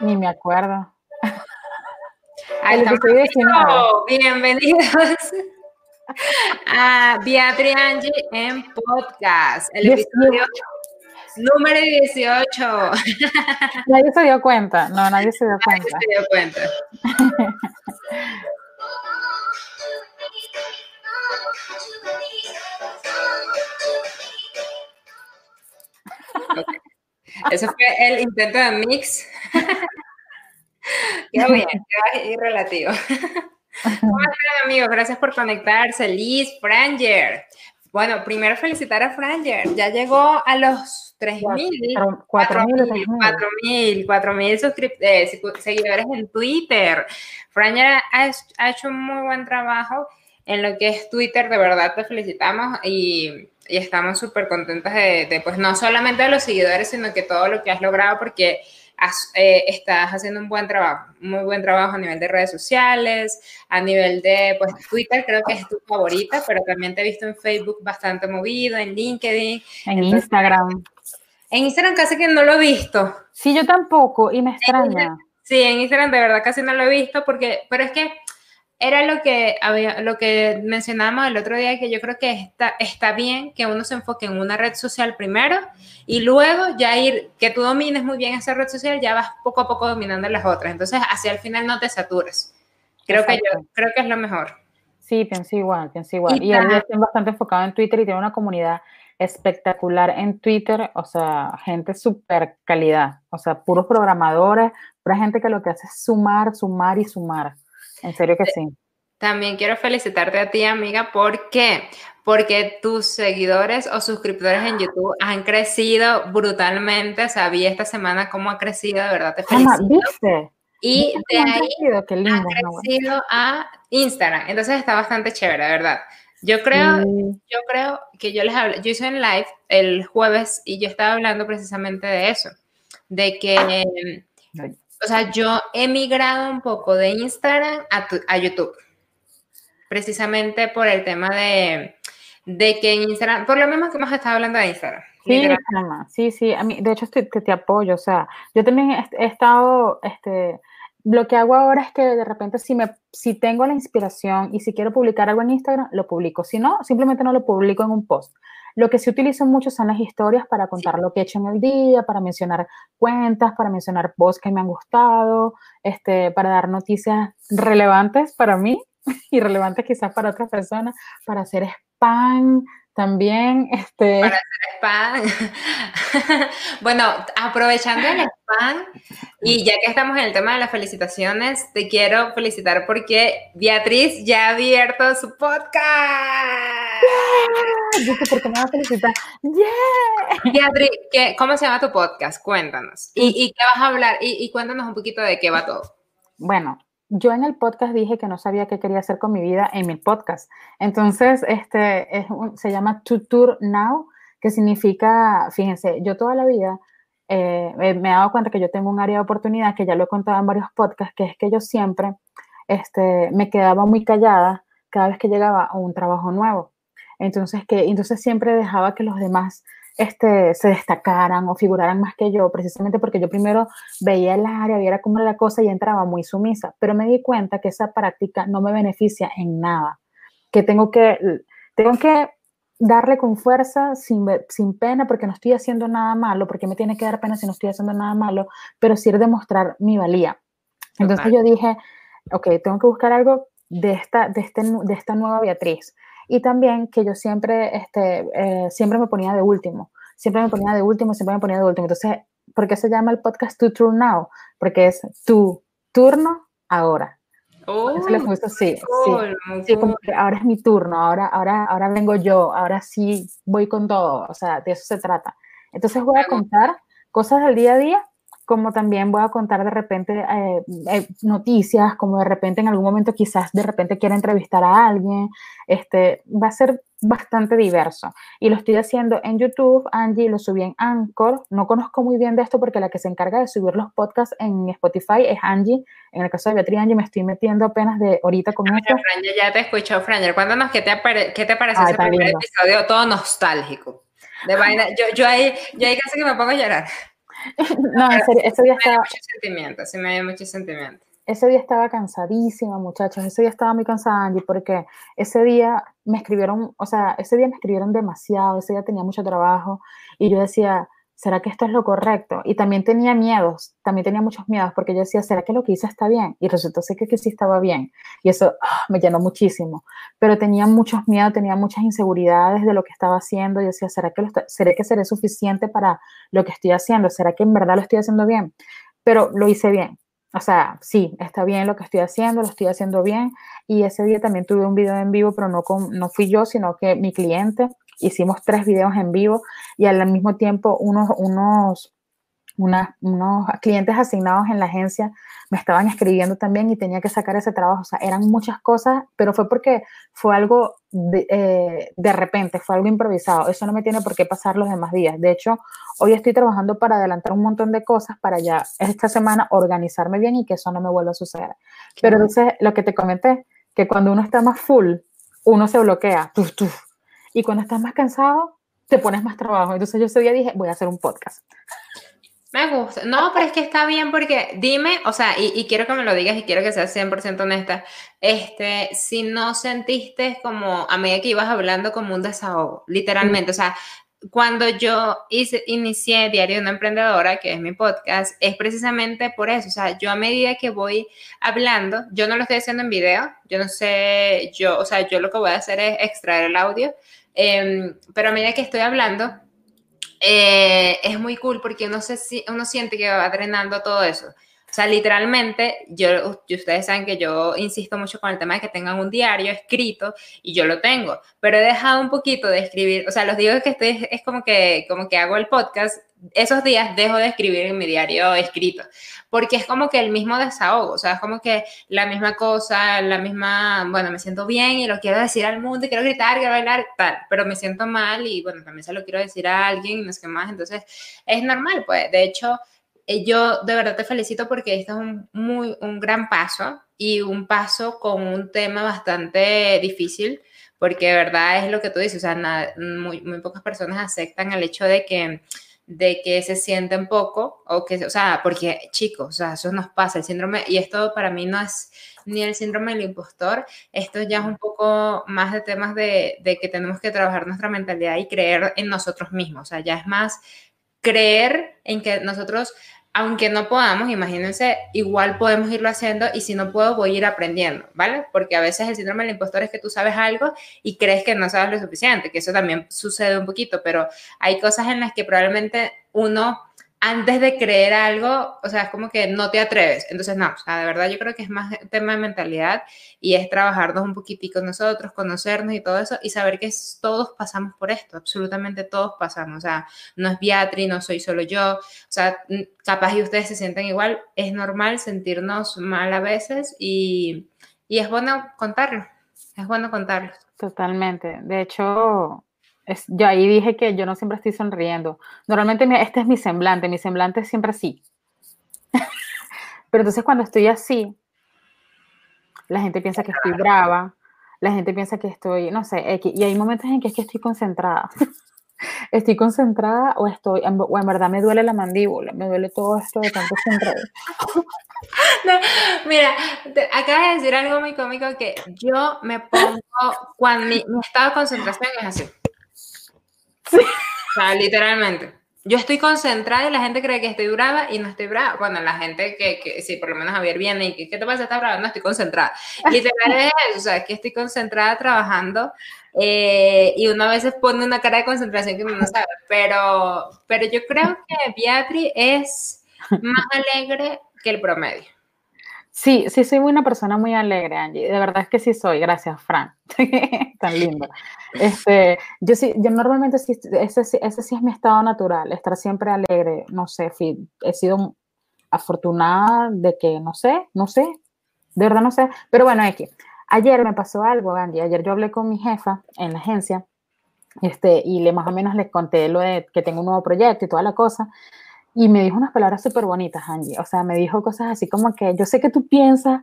Ni me acuerdo. Ahí Bienvenidos a Beatriz Angie en podcast. El episodio número 18. Nadie se dio cuenta. No, nadie se dio cuenta. Nadie se dio cuenta. Eso fue el intento de mix. Qué bien, qué relativo. ¿Cómo están, amigos? Gracias por conectarse. Liz Franger. Bueno, primero felicitar a Franger. Ya llegó a los 3.000, 4.000, 4.000 seguidores en Twitter. Franger ha, ha hecho un muy buen trabajo en lo que es Twitter. De verdad te felicitamos y y estamos súper contentas de, pues, no solamente de los seguidores, sino que todo lo que has logrado, porque eh, estás haciendo un buen trabajo, muy buen trabajo a nivel de redes sociales, a nivel de, pues, Twitter creo que es tu favorita, pero también te he visto en Facebook bastante movido, en LinkedIn. En Instagram. En Instagram casi que no lo he visto. Sí, yo tampoco, y me extraña. Sí, en Instagram de verdad casi no lo he visto, porque, pero es que era lo que, había, lo que mencionábamos el otro día, que yo creo que está, está bien que uno se enfoque en una red social primero y luego ya ir, que tú domines muy bien esa red social, ya vas poco a poco dominando las otras. Entonces, hacia el final no te saturas. Creo que yo, creo que es lo mejor. Sí, pienso igual, pienso igual. Y, y estoy bastante enfocado en Twitter y tiene una comunidad espectacular en Twitter, o sea, gente súper calidad, o sea, puros programadores, pura gente que lo que hace es sumar, sumar y sumar. En serio que sí. También quiero felicitarte a ti, amiga, ¿por qué? Porque tus seguidores o suscriptores en YouTube han crecido brutalmente. O sea, vi esta semana cómo ha crecido, de verdad te felicito. ¿viste? Y de ahí Qué lindo, ha crecido a Instagram. Entonces está bastante chévere, de verdad. Yo creo, yo creo que yo les hablé, yo hice un live el jueves y yo estaba hablando precisamente de eso, de que o sea, yo he migrado un poco de Instagram a, YouTube, precisamente por el tema de, que en Instagram, por lo mismo que hemos estado hablando de Instagram. Sí, sí, sí, a mí, de hecho te, te apoyo, o sea, yo también he, estado, este, lo que hago ahora es que de repente si, me, si tengo la inspiración y si quiero publicar algo en Instagram, lo publico, si no, simplemente no lo publico en un post. Lo que se utiliza mucho son las historias para contar lo que he hecho en el día, para mencionar cuentas, para mencionar posts que me han gustado, este, para dar noticias relevantes para mí y relevantes quizás para otras personas, para hacer spam, también, este... Para hacer spam. bueno, aprovechando el spam, y ya que estamos en el tema de las felicitaciones, te quiero felicitar porque Beatriz ya ha abierto su podcast. Yeah. ¿por qué me va a felicitar? Yeah. Beatriz, ¿cómo se llama tu podcast? Cuéntanos. ¿Y, qué vas a hablar? Y, y cuéntanos un poquito de qué va todo. Bueno, yo en el podcast dije que no sabía qué quería hacer con mi vida en mi podcast. Entonces, este es se llama Tutor Now, que significa, fíjense, yo toda la vida eh, me he dado cuenta que yo tengo un área de oportunidad, que ya lo he contado en varios podcasts, que es que yo siempre este, me quedaba muy callada cada vez que llegaba a un trabajo nuevo. Entonces, que, entonces siempre dejaba que los demás este, se destacaran o figuraran más que yo, precisamente porque yo primero veía el área, viera cómo era la cosa y entraba muy sumisa, pero me di cuenta que esa práctica no me beneficia en nada, que tengo que, tengo que darle con fuerza, sin, sin pena, porque no estoy haciendo nada malo, porque me tiene que dar pena si no estoy haciendo nada malo, pero sí demostrar mi valía. Entonces yo dije, ok, tengo que buscar algo de esta, de, este, de esta nueva Beatriz y también que yo siempre, este, eh, siempre me ponía de último, siempre me ponía de último, siempre me ponía de último. Entonces, ¿por qué se llama el podcast To Turn Now? Porque es tu turno ahora. Oh, Eso sí, sí, como que ahora es mi turno, ahora, ahora, ahora vengo yo, ahora sí voy con todo, o sea, de eso se trata. Entonces voy a contar cosas del día a día como también voy a contar de repente eh, eh, noticias, como de repente en algún momento quizás de repente quiera entrevistar a alguien, este, va a ser bastante diverso. Y lo estoy haciendo en YouTube, Angie, lo subí en Anchor, no conozco muy bien de esto porque la que se encarga de subir los podcasts en Spotify es Angie, en el caso de Beatriz Angie me estoy metiendo apenas de ahorita con esto. ya te escucho, Franger, cuéntanos qué te, qué te pareció ese primer episodio todo nostálgico. De vaina, yo, yo, ahí, yo ahí casi que me pongo a llorar. No, en serio, ese día estaba... Mucho sentimiento, sí me dio mucho sentimiento. Ese día estaba cansadísima, muchachos. Ese día estaba muy cansada, Angie, porque ese día me escribieron, o sea, ese día me escribieron demasiado, ese día tenía mucho trabajo y yo decía, ¿será que esto es lo correcto? Y también tenía miedos, también tenía muchos miedos, porque yo decía, ¿será que lo que hice está bien? Y resultó ser que, que sí estaba bien. Y eso ah, me llenó muchísimo. Pero tenía muchos miedos, tenía muchas inseguridades de lo que estaba haciendo. Y decía, ¿será que, lo ¿será que seré suficiente para lo que estoy haciendo? ¿Será que en verdad lo estoy haciendo bien? Pero lo hice bien. O sea, sí, está bien lo que estoy haciendo, lo estoy haciendo bien. Y ese día también tuve un video en vivo, pero no, con, no fui yo, sino que mi cliente hicimos tres videos en vivo y al mismo tiempo unos, unos, unos clientes asignados en la agencia me estaban escribiendo también y tenía que sacar ese trabajo. O sea, eran muchas cosas, pero fue porque fue algo de, eh, de, repente, fue algo improvisado. Eso no me tiene por qué pasar los demás días. De hecho, hoy estoy trabajando para adelantar un montón de cosas para ya esta semana organizarme bien y que eso no me vuelva a suceder. Pero entonces, lo que te comenté, que cuando uno está más full, uno se bloquea. Tuf, tuf, y cuando estás más cansado, te pones más trabajo. Entonces yo ese día dije, voy a hacer un podcast. Me gusta. No, pero es que está bien porque dime, o sea, y, quiero que me lo digas y quiero que seas 100% honesta, este, si no sentiste como a medida que ibas hablando como un desahogo, literalmente, o sea, cuando yo hice, inicié Diario de una Emprendedora, que es mi podcast, es precisamente por eso. O sea, yo a medida que voy hablando, yo no lo estoy haciendo en video, yo no sé, yo, o sea, yo lo que voy a hacer es extraer el audio Em, pero a medida que estoy hablando, eh, es muy cool porque uno, se, uno siente que va drenando todo eso. Sea, literalmente, yo, ustedes saben que yo insisto mucho con el tema de que tengan un diario escrito y yo lo tengo, pero he dejado un poquito de escribir, o sea, los días que estoy, es como que, como que hago el podcast, esos días dejo de escribir en mi diario escrito, porque es como que el mismo desahogo, o sea, es como que la misma cosa, la misma, bueno, me siento bien y lo quiero decir al mundo, y quiero gritar, quiero bailar, tal, pero me siento mal y bueno, también se lo quiero decir a alguien, no sé qué más, entonces es normal, pues, de hecho, yo de verdad te felicito porque este es un, muy, un gran paso y un paso con un tema bastante difícil, porque de verdad es lo que tú dices, o sea, muy, muy pocas personas aceptan el hecho de que de que se sienten poco o que, o sea, porque chicos, o sea, eso nos pasa, el síndrome, y esto para mí no es ni el síndrome del impostor, esto ya es un poco más de temas de, de que tenemos que trabajar nuestra mentalidad y creer en nosotros mismos, o sea, ya es más creer en que nosotros aunque no podamos, imagínense, igual podemos irlo haciendo y si no puedo, voy a ir aprendiendo, ¿vale? Porque a veces el síndrome del impostor es que tú sabes algo y crees que no sabes lo suficiente, que eso también sucede un poquito, pero hay cosas en las que probablemente uno antes de creer algo, o sea, es como que no te atreves. Entonces, no, o sea, de verdad yo creo que es más tema de mentalidad y es trabajarnos un poquitico nosotros, conocernos y todo eso y saber que todos pasamos por esto, absolutamente todos pasamos. O sea, no es Beatriz, no soy solo yo, o sea, capaz y ustedes se sienten igual, es normal sentirnos mal a veces y, y es bueno contarlo, es bueno contarlo. Totalmente. De hecho, yo ahí dije que yo no siempre estoy sonriendo. Normalmente este es mi semblante, mi semblante es siempre así. Pero entonces cuando estoy así, la gente piensa que estoy brava, la gente piensa que estoy, no sé, y hay momentos en que es que estoy concentrada. estoy concentrada o estoy, o en verdad me duele la mandíbula, me duele todo esto de tanto centrado. mira, acabas de decir algo muy cómico que yo me pongo, cuando mi estado de concentración es así. O sea, literalmente. Yo estoy concentrada y la gente cree que estoy brava y no estoy brava. Bueno, la gente que, que sí, por lo menos Javier viene y que, ¿qué te pasa? ¿Estás brava? No, estoy concentrada. Literalmente o sea, que estoy concentrada trabajando eh, y uno a veces pone una cara de concentración que uno no sabe. Pero, pero yo creo que Beatriz es más alegre que el promedio. Sí, sí, soy una persona muy alegre, Angie. De verdad es que sí soy. Gracias, Fran. Tan lindo. Este, yo sí, yo normalmente sí, ese, ese sí es mi estado natural, estar siempre alegre. No sé, he sido afortunada de que, no sé, no sé, de verdad no sé. Pero bueno, que ayer me pasó algo, Angie. Ayer yo hablé con mi jefa en la agencia este, y le más o menos le conté lo de que tengo un nuevo proyecto y toda la cosa. Y me dijo unas palabras súper bonitas, Angie. O sea, me dijo cosas así como que yo sé que tú piensas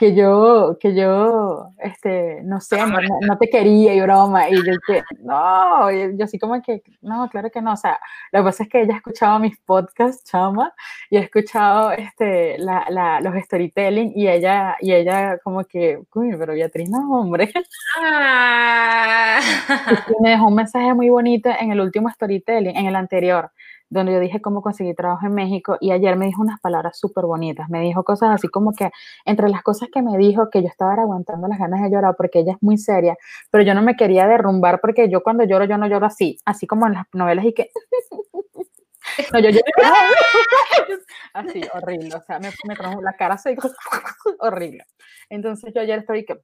que yo, que yo, este, no sé, no, te quería y broma, y yo que, no, yo así como que, no, claro que no, o sea, lo que pasa es que ella ha escuchado mis podcasts, chama, y ha escuchado, este, la, la, los storytelling, y ella, y ella como que, uy, pero Beatriz, no, hombre. Ah. Y me dejó un mensaje muy bonito en el último storytelling, en el anterior, donde yo dije cómo conseguí trabajo en México y ayer me dijo unas palabras súper bonitas. Me dijo cosas así como que, entre las cosas que me dijo, que yo estaba aguantando las ganas de llorar porque ella es muy seria, pero yo no me quería derrumbar porque yo cuando lloro, yo no lloro así, así como en las novelas y que... No, yo lloro así, horrible, o sea, me, me la cara así, horrible. Entonces yo ayer estoy que...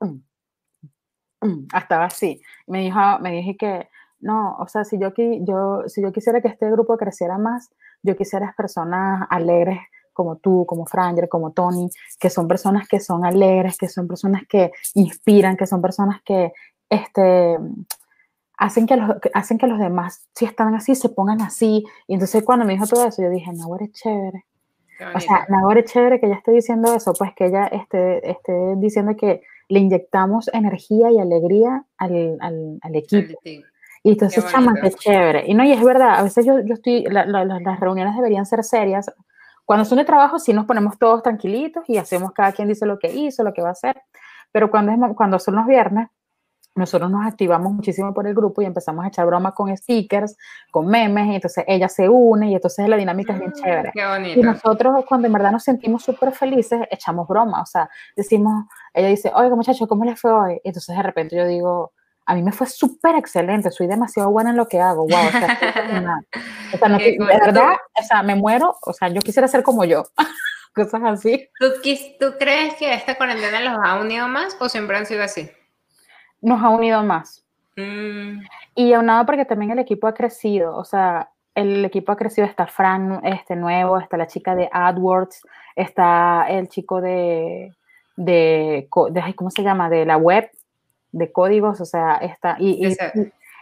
Estaba así. Me dijo, me dije que no, o sea, si yo, yo, si yo quisiera que este grupo creciera más, yo quisiera personas alegres como tú, como Franger, como Tony, que son personas que son alegres, que son personas que inspiran, que son personas que este, hacen, que los, hacen que los demás, si están así, se pongan así. Y entonces cuando me dijo todo eso, yo dije, no, es chévere. O sea, Nagore es chévere que ella esté diciendo eso, pues que ella esté, esté diciendo que le inyectamos energía y alegría al, al, al equipo. Y entonces, chama, qué chévere. Y no, y es verdad, a veces yo, yo estoy, las reuniones deberían ser serias. Cuando son de trabajo, sí nos ponemos todos tranquilitos y hacemos cada quien dice lo que hizo, lo que va a hacer. Pero cuando, es, cuando son los viernes, nosotros nos activamos muchísimo por el grupo y empezamos a echar bromas con stickers, con memes, y entonces ella se une y entonces la dinámica es bien mm, chévere. Y nosotros cuando en verdad nos sentimos súper felices, echamos broma, o sea, decimos, ella dice, oiga muchachos, ¿cómo les fue hoy? Y entonces de repente yo digo, a mí me fue súper excelente, soy demasiado buena en lo que hago, wow, o sea, o sea no, de verdad, o sea, me muero, o sea, yo quisiera ser como yo, cosas así. ¿Tú, ¿Tú crees que esta cuarentena los ha unido más o siempre han sido así? Nos ha unido más. Mm. Y aunado porque también el equipo ha crecido, o sea, el equipo ha crecido, está Fran, este nuevo, está la chica de AdWords, está el chico de, de, de ¿cómo se llama? De la web, de códigos, o sea, está, y,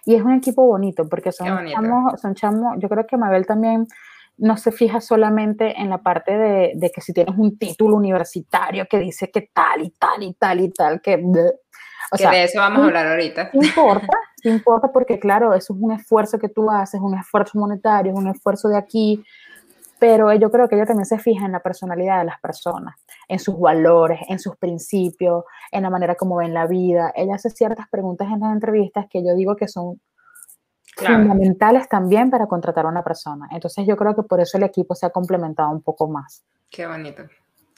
y, es un equipo bonito, porque son chamos, son chamos, yo creo que Mabel también no se fija solamente en la parte de, de, que si tienes un título universitario que dice que tal y tal y tal y tal, que... O que sea, de eso vamos a hablar ahorita. Importa, importa porque claro, eso es un esfuerzo que tú haces, un esfuerzo monetario, un esfuerzo de aquí, pero yo creo que ella también se fija en la personalidad de las personas, en sus valores, en sus principios, en la manera como ven la vida. Ella hace ciertas preguntas en las entrevistas que yo digo que son fundamentales también para contratar a una persona. Entonces yo creo que por eso el equipo se ha complementado un poco más. Qué bonito.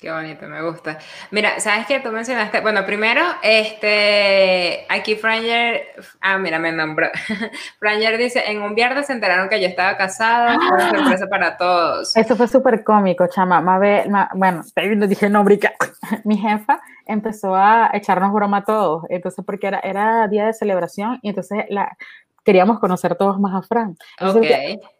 Qué bonito, me gusta. Mira, ¿sabes qué? Tú mencionaste, bueno, primero, este, aquí Franger, ah, mira, me nombró. Franger dice, en un viernes se enteraron que yo estaba casada, fue una sorpresa para todos. Eso fue súper cómico, chama. Mabel, bueno, dije, no, brica. Mi jefa empezó a echarnos broma a todos, entonces, porque era, era día de celebración, y entonces la, queríamos conocer todos más a Fran.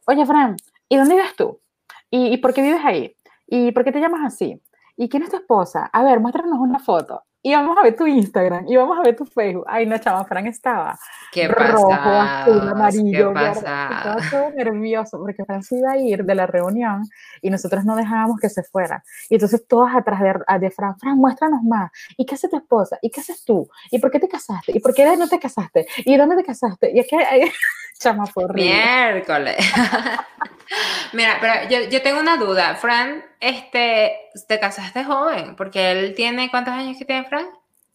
Oye, Fran, ¿y dónde vives tú? ¿Y, ¿Y por qué vives ahí? ¿Y por qué te llamas así? ¿Y quién es tu esposa? A ver, muéstranos una foto. Y vamos a ver tu Instagram, y vamos a ver tu Facebook. Ay, no, chava, Fran estaba ¿Qué rojo, azul, amarillo. ¿Qué Estaba todo nervioso porque Fran se iba a ir de la reunión y nosotros no dejábamos que se fuera. Y entonces todas atrás de, de Fran, Fran, muéstranos más. ¿Y qué hace tu esposa? ¿Y qué haces tú? ¿Y por qué te casaste? ¿Y por qué no te casaste? ¿Y dónde te casaste? Y es que, chama, fue Miércoles. Mira, pero yo, yo, tengo una duda. Fran, este, te casaste joven, porque él tiene, ¿cuántos años que tiene Fran?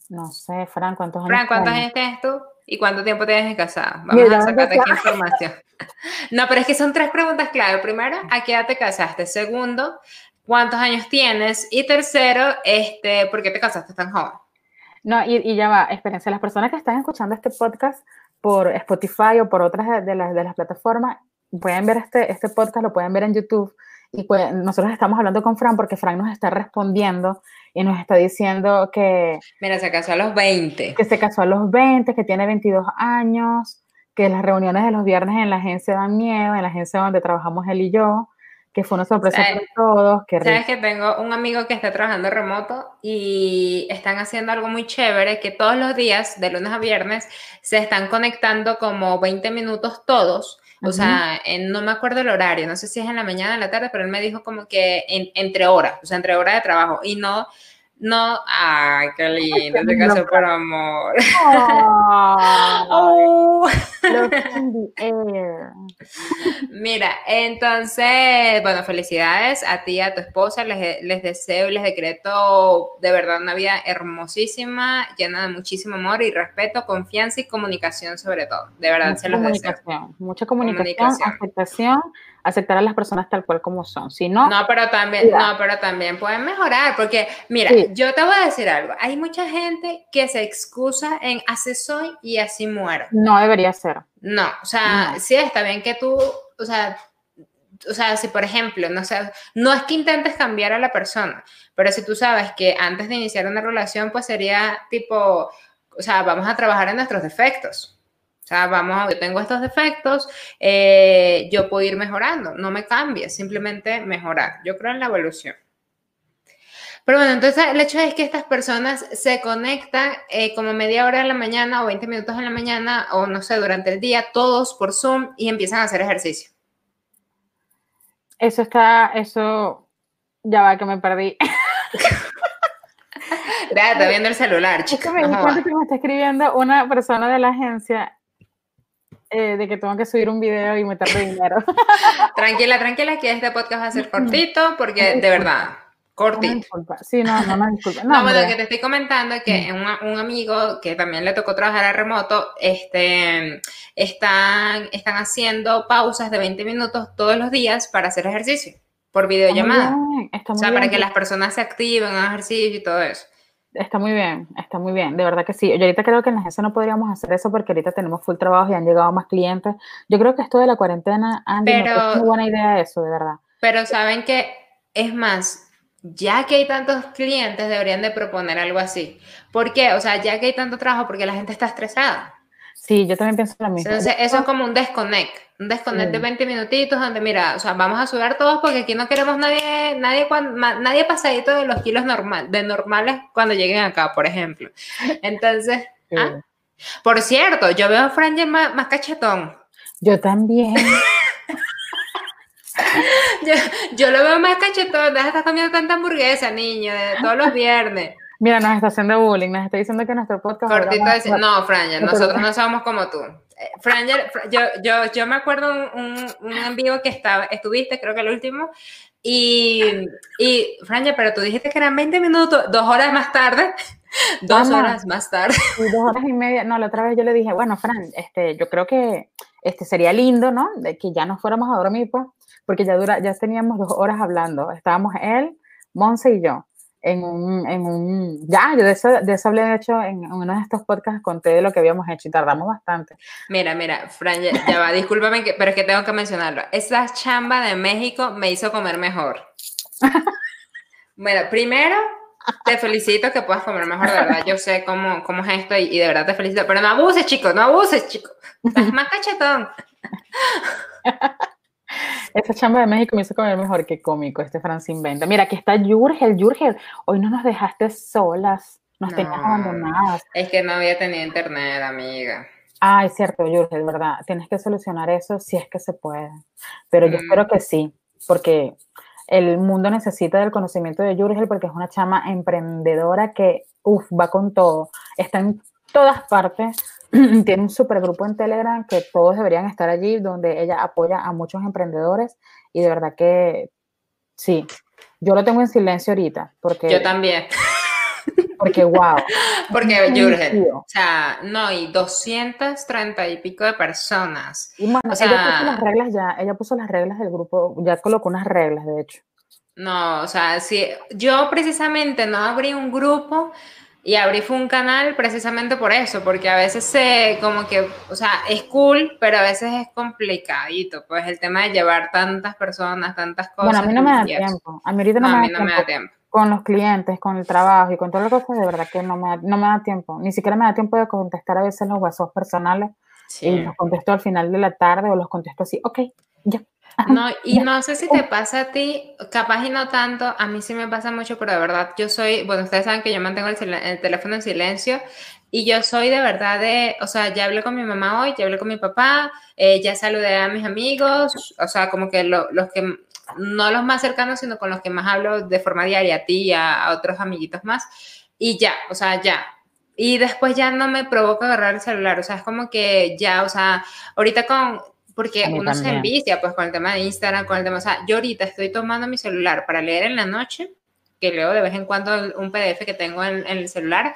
No sé, Fran, ¿cuántos años Fran, ¿cuántos años tienes tú? ¿Y cuánto tiempo tienes de casado? Vamos a sacarte aquí información. No, pero es que son tres preguntas clave. Primero, ¿a qué edad te casaste? Segundo, ¿cuántos años tienes? Y tercero, este, ¿por qué te casaste tan joven? No, y, y ya va, experiencia. Las personas que están escuchando este podcast por Spotify o por otras de las, de las plataformas, pueden ver este, este podcast, lo pueden ver en YouTube. Y pues nosotros estamos hablando con Fran porque Fran nos está respondiendo y nos está diciendo que... Mira, se casó a los 20. Que se casó a los 20, que tiene 22 años, que las reuniones de los viernes en la agencia dan miedo, en la agencia donde trabajamos él y yo, que fue una sorpresa para todos. Que Sabes que tengo un amigo que está trabajando remoto y están haciendo algo muy chévere, que todos los días, de lunes a viernes, se están conectando como 20 minutos todos o sea, no me acuerdo el horario, no sé si es en la mañana o en la tarde, pero él me dijo como que entre horas, o sea, entre horas de trabajo. Y no, no, ay, qué lindo, te casó por amor. Oh. Mira, entonces, bueno, felicidades a ti y a tu esposa. Les, les deseo y les decreto de verdad una vida hermosísima, llena de muchísimo amor y respeto, confianza y comunicación sobre todo. De verdad, se los deseo. Mucha comunicación, aceptación aceptar a las personas tal cual como son. Si no, no, pero también, no, pero también pueden mejorar, porque mira, yo te voy a decir algo. Hay mucha gente que se excusa en así soy y así muero. No debería ser. No, o sea, sí está bien que tú, o sea, o sea, si por ejemplo, no sé, no es que intentes cambiar a la persona, pero si tú sabes que antes de iniciar una relación, pues sería tipo, o sea, vamos a trabajar en nuestros defectos. O sea, vamos, yo tengo estos defectos, eh, yo puedo ir mejorando, no me cambie, simplemente mejorar. Yo creo en la evolución. Pero bueno, entonces el hecho es que estas personas se conectan eh, como media hora en la mañana o 20 minutos en la mañana o no sé, durante el día, todos por Zoom y empiezan a hacer ejercicio. Eso está, eso, ya va que me perdí. Ya, está viendo el celular, chica. me que me está escribiendo una persona de la agencia eh, de que tengo que subir un video y meterle dinero. tranquila, tranquila, que este podcast va a ser cortito porque de verdad, cortito. sí, no, no, no, disculpa. No, bueno, que te estoy comentando que un, un, amigo que también le tocó trabajar a remoto, este, están, están haciendo pausas de 20 minutos todos los días para hacer ejercicio por videollamada. o sea, para que las personas se activen, hagan ejercicio y todo eso. Está muy bien, está muy bien, de verdad que sí. Yo ahorita creo que en la agencia no podríamos hacer eso porque ahorita tenemos full trabajo y han llegado más clientes. Yo creo que esto de la cuarentena, Andy, pero, es muy buena idea eso, de verdad. Pero saben que, es más, ya que hay tantos clientes, deberían de proponer algo así. ¿Por qué? O sea, ya que hay tanto trabajo, porque la gente está estresada. Sí, yo también pienso lo mismo. Entonces, eso es como un desconnect, un desconnect de 20 minutitos donde, mira, o sea, vamos a subir todos porque aquí no queremos nadie, nadie, nadie pasadito de los kilos normal, de normales cuando lleguen acá, por ejemplo. Entonces, ¿ah? por cierto, yo veo a Franger más, más cachetón. Yo también. yo, yo, lo veo más cachetón, deja de estar comiendo tanta hamburguesa, niño, de todos los viernes. Mira, nos está haciendo bullying, nos está diciendo que nuestro podcast. Cortito no, Franger, nosotros no somos como tú. Eh, Franger, yo, yo, yo me acuerdo un, un, en vivo que estaba, estuviste, creo que el último, y, y Franger, pero tú dijiste que eran 20 minutos, dos horas más tarde. Dos horas más tarde. dos horas y media. No, la otra vez yo le dije, bueno, Fran, este, yo creo que este sería lindo, ¿no? De que ya nos fuéramos a dormir, pues, porque ya dura, ya teníamos dos horas hablando. Estábamos él, Monse y yo en un, en un, ya, yo de eso, de eso hablé de hecho en, uno de estos podcasts, conté de lo que habíamos hecho y tardamos bastante. Mira, mira, Fran, ya, va, discúlpame, que, pero es que tengo que mencionarlo. Esa chamba de México me hizo comer mejor. bueno, primero, te felicito que puedas comer mejor, de verdad, yo sé cómo, cómo es esto y, y de verdad te felicito, pero no abuses, chicos, no abuses, chicos, estás más cachetón. Esa chamba de México me hizo comer mejor que cómico, este Francis inventa. Mira, aquí está Jurgel, Jurgel, hoy no nos dejaste solas, nos tenías abandonadas. Es que no había tenido internet, amiga. Ah, es cierto, Jurgel, verdad. Tienes que solucionar eso si es que se puede. Pero yo mm. espero que sí, porque el mundo necesita del conocimiento de Jurgel porque es una chama emprendedora que, uff, va con todo. Está en todas partes tiene un supergrupo en Telegram que todos deberían estar allí, donde ella apoya a muchos emprendedores y de verdad que sí, yo lo tengo en silencio ahorita. Porque, yo también. Porque, wow. Porque, Jurgen, o sea, no, y 230 y pico de personas. Y bueno, ella puso las reglas ya, ella puso las reglas del grupo, ya colocó unas reglas, de hecho. No, o sea, sí, yo precisamente no abrí un grupo y abrí fue un canal precisamente por eso, porque a veces se, como que, o sea, es cool, pero a veces es complicadito, pues el tema de llevar tantas personas, tantas cosas. Bueno, a mí no me da tiempo. A mí ahorita no, me, da tiempo. Con los clientes, con el trabajo y con todas las cosas, de verdad que no me, no me da tiempo. Ni siquiera me da tiempo de contestar a veces los WhatsApp personales. Y los contesto al final de la tarde o los contesto así, ok, ya. No, y no sé si te pasa a ti, capaz y no tanto, a mí sí me pasa mucho, pero de verdad yo soy, bueno, ustedes saben que yo mantengo el, teléfono en silencio y yo soy de verdad de, o sea, ya hablé con mi mamá hoy, ya hablé con mi papá, eh, ya saludé a mis amigos, o sea, como que los que no los más cercanos, sino con los que más hablo de forma diaria, a ti, a, a otros amiguitos más, y ya, o sea, ya, y después ya no me provoca agarrar el celular, o sea, es como que ya, o sea, ahorita con, porque uno se envicia pues con el tema de Instagram, con el tema, o sea, yo ahorita estoy tomando mi celular para leer en la noche, que leo de vez en cuando un PDF que tengo en, en el celular,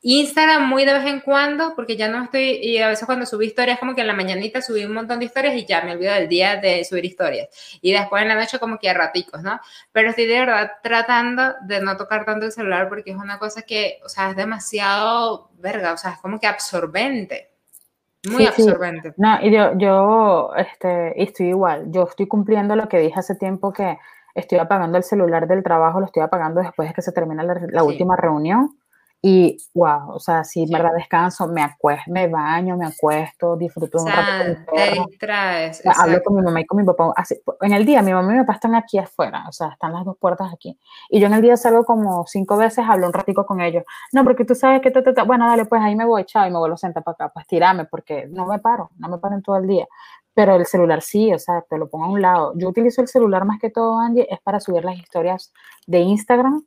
Instagram muy de vez en cuando, porque ya no estoy, y a veces cuando subí historias, como que en la mañanita subí un montón de historias y ya me olvido del día de subir historias. Y después en la noche como que a raticos, ¿no? Pero estoy de verdad tratando de no tocar tanto el celular porque es una cosa que, o sea, es demasiado verga, o sea, es como que absorbente. Muy absorbente. No, y yo, yo este, estoy igual. Yo estoy cumpliendo lo que dije hace tiempo que estoy apagando el celular del trabajo, lo estoy apagando después de que se termina la, última reunión y wow, o sea, si sí. verdad descanso, me acuesto, me baño, me acuesto, disfruto un rato con Te distraes. hablo con mi mamá y con mi papá. Así, en el día, mi mamá y mi papá están aquí afuera, o sea, están las dos puertas aquí. Y yo en el día salgo como cinco veces, hablo un ratico con ellos. No, porque tú sabes que, te, te, bueno, dale, pues ahí me voy, chao, y me vuelvo a sentar para acá, pues tirame, porque no me paro, no me paro en todo el día. Pero el celular sí, o sea, te lo pongo a un lado. Yo utilizo el celular más que todo, Angie, es para subir las historias de Instagram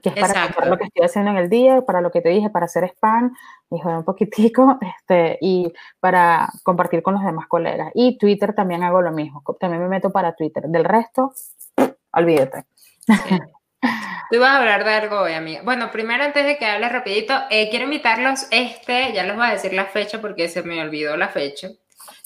que es para lo que estoy haciendo en el día, para lo que te dije, para hacer spam, y joder un poquitico, este, y para compartir con los demás colegas. Y Twitter también hago lo mismo, también me meto para Twitter. Del resto, olvídate. Tú ibas a hablar de algo hoy, amiga. Bueno, primero antes de que hables rapidito, eh, quiero invitarlos, este, ya les voy a decir la fecha porque se me olvidó la fecha.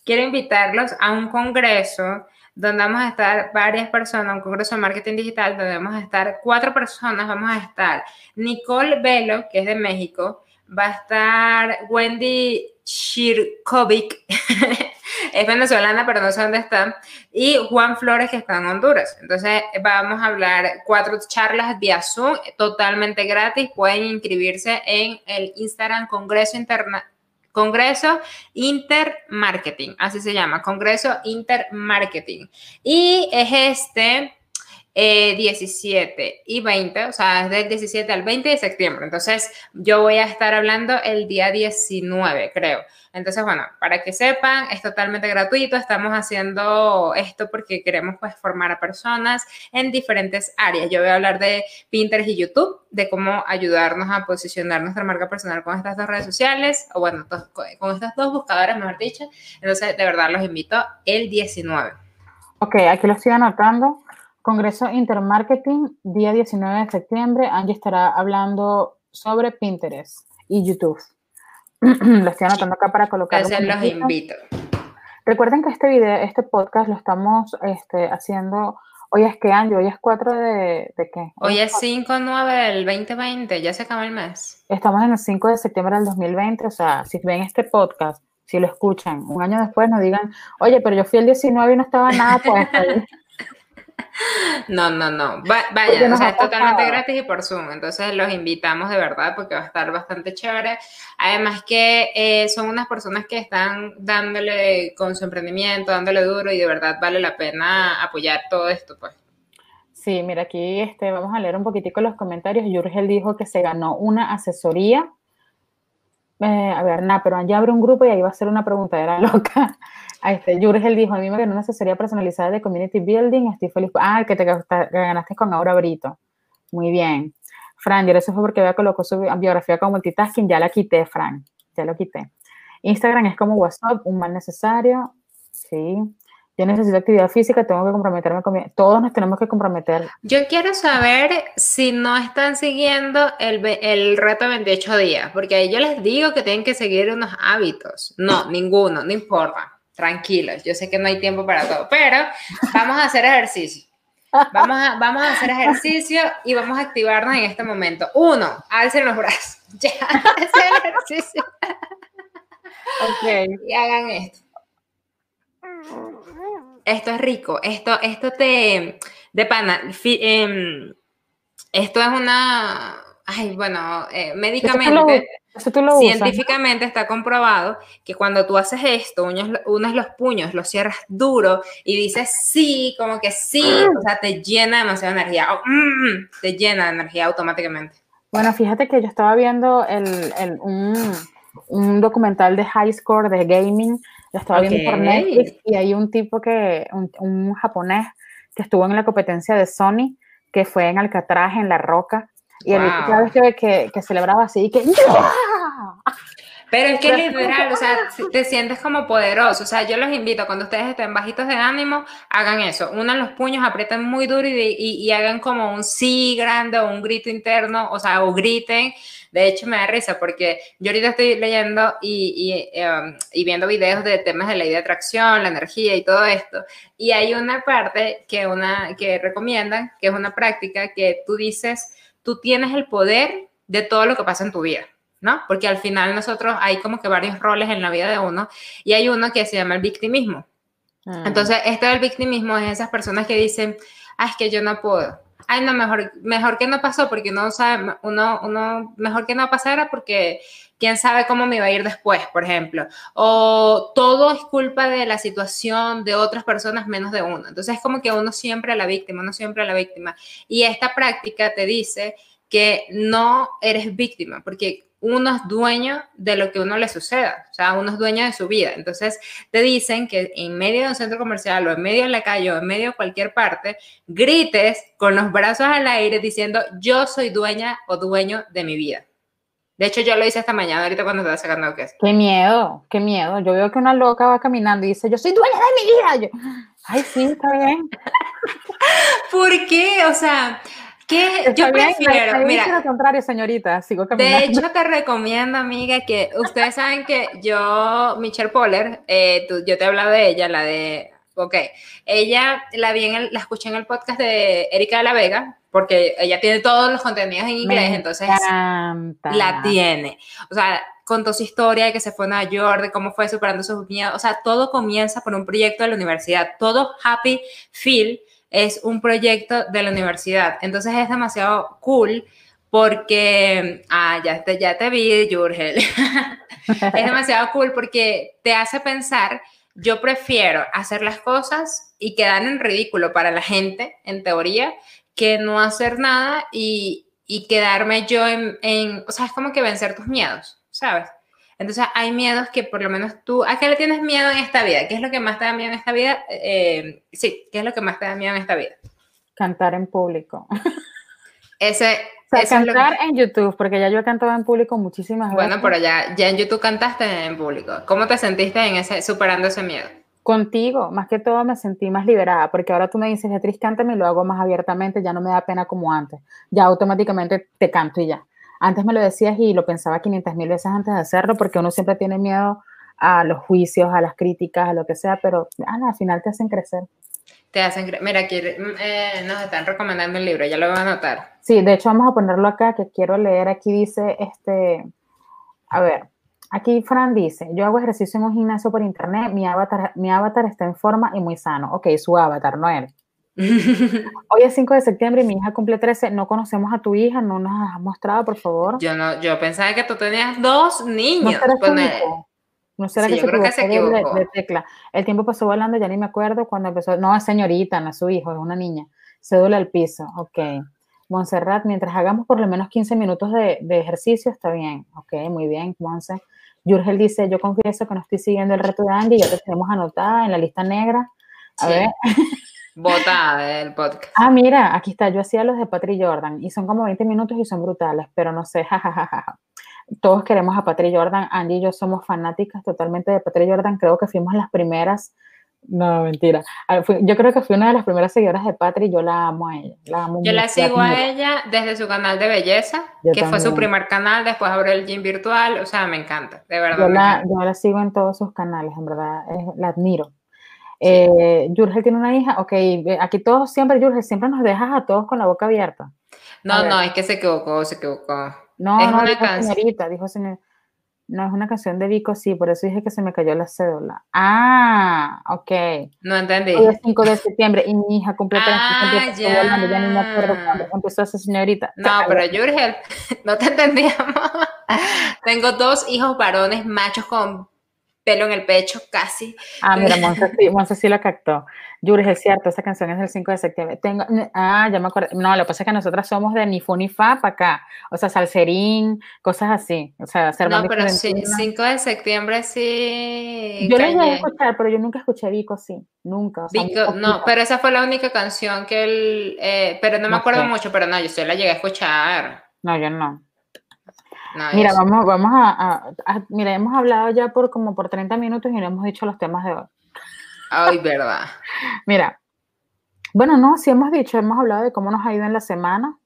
Quiero invitarlos a un congreso donde vamos a estar varias personas, un congreso de marketing digital, donde vamos a estar cuatro personas, vamos a estar Nicole Velo, que es de México, va a estar Wendy Shirkovic, es venezolana, pero no sé dónde está, y Juan Flores, que está en Honduras. Entonces, vamos a hablar cuatro charlas vía Zoom, totalmente gratis, pueden inscribirse en el Instagram Congreso Internacional Congreso Intermarketing, así se llama, Congreso Intermarketing. Y es este 17 eh, y 20, o sea, es del 17 al 20 de septiembre. Entonces, yo voy a estar hablando el día 19, creo. Entonces, bueno, para que sepan, es totalmente gratuito. Estamos haciendo esto porque queremos pues formar a personas en diferentes áreas. Yo voy a hablar de Pinterest y YouTube, de cómo ayudarnos a posicionar nuestra marca personal con estas dos redes sociales, o bueno, con estas dos buscadoras, mejor dicho. Entonces, de verdad, los invito el 19. Ok, aquí lo estoy anotando. Congreso Intermarketing, día 19 de septiembre. Angie estará hablando sobre Pinterest y YouTube. lo estoy anotando acá para colocar. Entonces los invito. Recuerden que este video, este podcast lo estamos este, haciendo. Hoy es que Angie, hoy es 4 de, de qué? Hoy, es 5, 9 del 2020, ya se acaba el mes. Estamos en el 5 de septiembre del 2020, o sea, si ven este podcast, si lo escuchan, un año después nos digan, oye, pero yo fui el 19 y no estaba nada pues No, no, no. vaya, o sea, es totalmente gratis y por Zoom. Entonces los invitamos de verdad porque va a estar bastante chévere. Además que eh, son unas personas que están dándole con su emprendimiento, dándole duro y de verdad vale la pena apoyar todo esto, pues. Sí, mira, aquí este, vamos a leer un poquitico los comentarios. Yurgel dijo que se ganó una asesoría. Eh, a ver, nada, pero ya abre un grupo y ahí va a ser una preguntadera loca. A este, Jurgel dijo, a mí me ganó una asesoría personalizada de Community Building, estoy feliz. Ah, que te ganaste con Aura Brito. Muy bien. Fran, eso fue porque ella colocó su biografía como multitasking, ya la quité, Fran, ya lo quité. Instagram es como WhatsApp, un mal necesario, sí. Yo necesito actividad física, tengo que comprometerme con mi... Todos nos tenemos que comprometer. Yo quiero saber si no están siguiendo el, el reto de 28 días, porque ahí yo les digo que tienen que seguir unos hábitos. No, ninguno, no importa tranquilos, yo sé que no hay tiempo para todo, pero vamos a hacer ejercicio. Vamos a, vamos a hacer ejercicio y vamos a activarnos en este momento. Uno, alcen los brazos. Ya, el ejercicio. Ok. Y hagan esto. Esto es rico. Esto, esto te. De pana. Em, esto es una. Ay, bueno, eh, médicamente. Científicamente está comprobado que cuando tú haces esto, unes, los puños, los cierras duro y dices sí, como que sí, o sea, te llena demasiada energía, mm, te llena de energía automáticamente. Bueno, fíjate que yo estaba viendo el, un, documental de high score de gaming, lo estaba viendo por Netflix y hay un tipo que, un, japonés que estuvo en la competencia de Sony, que fue en Alcatraz, en La Roca, y el cada vez que, que, celebraba así, que Pero es que literal, o sea, te sientes como poderoso. O sea, yo los invito, cuando ustedes estén bajitos de ánimo, hagan eso. Unan los puños, aprieten muy duro y, y, hagan como un sí grande o un grito interno, o sea, o griten. De hecho, me da risa porque yo ahorita estoy leyendo y, y, um, y, viendo videos de temas de ley de atracción, la energía y todo esto. Y hay una parte que, una, que recomiendan, que es una práctica que tú dices, tú tienes el poder de todo lo que pasa en tu vida. ¿no? Porque al final nosotros hay como que varios roles en la vida de uno y hay uno que se llama el victimismo. Ah. Entonces, este del victimismo es esas personas que dicen, ah, es que yo no puedo. Ay, no, mejor, mejor que no pasó porque no sabe, uno, uno, mejor que no pasara porque quién sabe cómo me iba a ir después, por ejemplo. O todo es culpa de la situación de otras personas menos de uno. Entonces es como que uno siempre a la víctima, uno siempre a la víctima. Y esta práctica te dice que no eres víctima, porque uno es dueño de lo que uno le suceda, o sea, uno es dueño de su vida. Entonces, te dicen que en medio de un centro comercial o en medio de la calle o en medio de cualquier parte, grites con los brazos al aire diciendo, yo soy dueña o dueño de mi vida. De hecho, yo lo hice esta mañana, ahorita cuando estaba sacando queso. Qué miedo, qué miedo. Yo veo que una loca va caminando y dice, yo soy dueña de mi vida. Yo, ay, sí, está bien. ¿Por qué? O sea, ¿Qué? Yo prefiero, mira, lo contrario, señorita, sigo caminando. De hecho, te recomiendo, amiga, que ustedes saben que yo, Michelle Poller, eh, yo te he hablado de ella, la de, ok, ella la vi en la escuché en el podcast de Erika de la Vega, porque ella tiene todos los contenidos en inglés, entonces la tiene. O sea, contó su historia de que se fue a Nueva York, de cómo fue superando sus miedos, o sea, todo comienza por un proyecto de la universidad, todo happy feel es un proyecto de la universidad. Entonces es demasiado cool porque, ah, ya te, ya te vi, Jurgel. es demasiado cool porque te hace pensar, yo prefiero hacer las cosas y quedar en ridículo para la gente, en teoría, que no hacer nada y, y quedarme yo en, en, o sea, es como que vencer tus miedos, ¿sabes? Entonces hay miedos que por lo menos tú, ¿a qué le tienes miedo en esta vida? ¿Qué es lo que más te da miedo en esta vida? Eh, sí, ¿qué es lo que más te da miedo en esta vida? Cantar en público. Ese, o sea, cantar en YouTube, porque ya yo he cantado en público muchísimas veces. Bueno, pero ya, ya en YouTube cantaste en público. ¿Cómo te sentiste en ese, superando ese miedo? Contigo, más que todo me sentí más liberada, porque ahora tú me dices, Beatriz, cántame y lo hago más abiertamente, ya no me da pena como antes. Ya automáticamente te canto y ya. Antes me lo decías y lo pensaba 500 mil veces antes de hacerlo porque uno siempre tiene miedo a los juicios, a las críticas, a lo que sea, pero al final te hacen crecer. Te hacen crecer. Mira, aquí eh, nos están recomendando el libro, ya lo voy a anotar. Sí, de hecho vamos a ponerlo acá, que quiero leer. Aquí dice, este, a ver, aquí Fran dice, yo hago ejercicio en un gimnasio por internet, mi avatar, mi avatar está en forma y muy sano. Ok, su avatar, no él. Hoy es 5 de septiembre y mi hija cumple 13. No conocemos a tu hija, no nos has mostrado, por favor. Yo no, yo pensaba que tú tenías dos niños. No será pues que, yo se, que De, tecla. El tiempo pasó volando, ya ni me acuerdo cuando empezó. No, es señorita, no es su hijo, es una niña. Se duele al piso, ok. Montserrat, mientras hagamos por lo menos 15 minutos de, de ejercicio, está bien. Ok, muy bien, Monse. Jurgel dice, yo confieso que no estoy siguiendo el reto de Andy, ya te tenemos anotada en la lista negra. A ver. Botada del podcast. Ah, mira, aquí está. Yo hacía los de Patri Jordan y son como 20 minutos y son brutales, pero no sé, jajajaja. Todos queremos a Patri Jordan. Andy y yo somos fanáticas totalmente de Patri Jordan. Creo que fuimos las primeras. No, mentira. Ah, yo creo que fui una de las primeras seguidoras de Patri y yo la amo a ella. yo la sigo a ella desde su canal de belleza, que fue su primer canal, después abrió el gym virtual. O sea, me encanta, de verdad. Yo, la, yo la, sigo en todos sus canales, en verdad, la admiro. Eh, tiene una hija, ok, aquí todos siempre, Jurgel, siempre nos dejas a todos con la boca abierta. No, no, es que se equivocó, se equivocó. No, es no, una dijo canción. señorita, dijo señor. No, es una canción de Vico, sí, por eso dije que se me cayó la cédula. Ah, ok. No entendí. Hoy es 5 de septiembre y mi hija cumple ah, ya. ya ni me acuerdo cuando empezó esa señorita. No, pero Jurgel, no te entendíamos. Tengo dos hijos varones machos con pelo en el pecho casi. Ah, mira, Monse sí, lo captó. Yuri, es cierto, esa canción es del 5 de septiembre. Tengo, ah, ya me acuerdo. No, lo que pasa es que nosotras somos de ni fu ni fa para acá. O sea, salserín, cosas así. O sea, No, pero sí, 5 de septiembre sí. Yo lo llegué a escuchar, pero yo nunca escuché Vico, sí. Nunca. Vico, no, pero esa fue la única canción que él. Eh, pero no me acuerdo mucho, pero no, yo sí la llegué a escuchar. No, yo no mira, vamos, vamos a, Mira, hemos hablado ya por como por 30 minutos y no hemos dicho los temas de hoy. Ay, verdad. mira, bueno, no, sí hemos dicho, hemos hablado de cómo nos ha ido en la semana.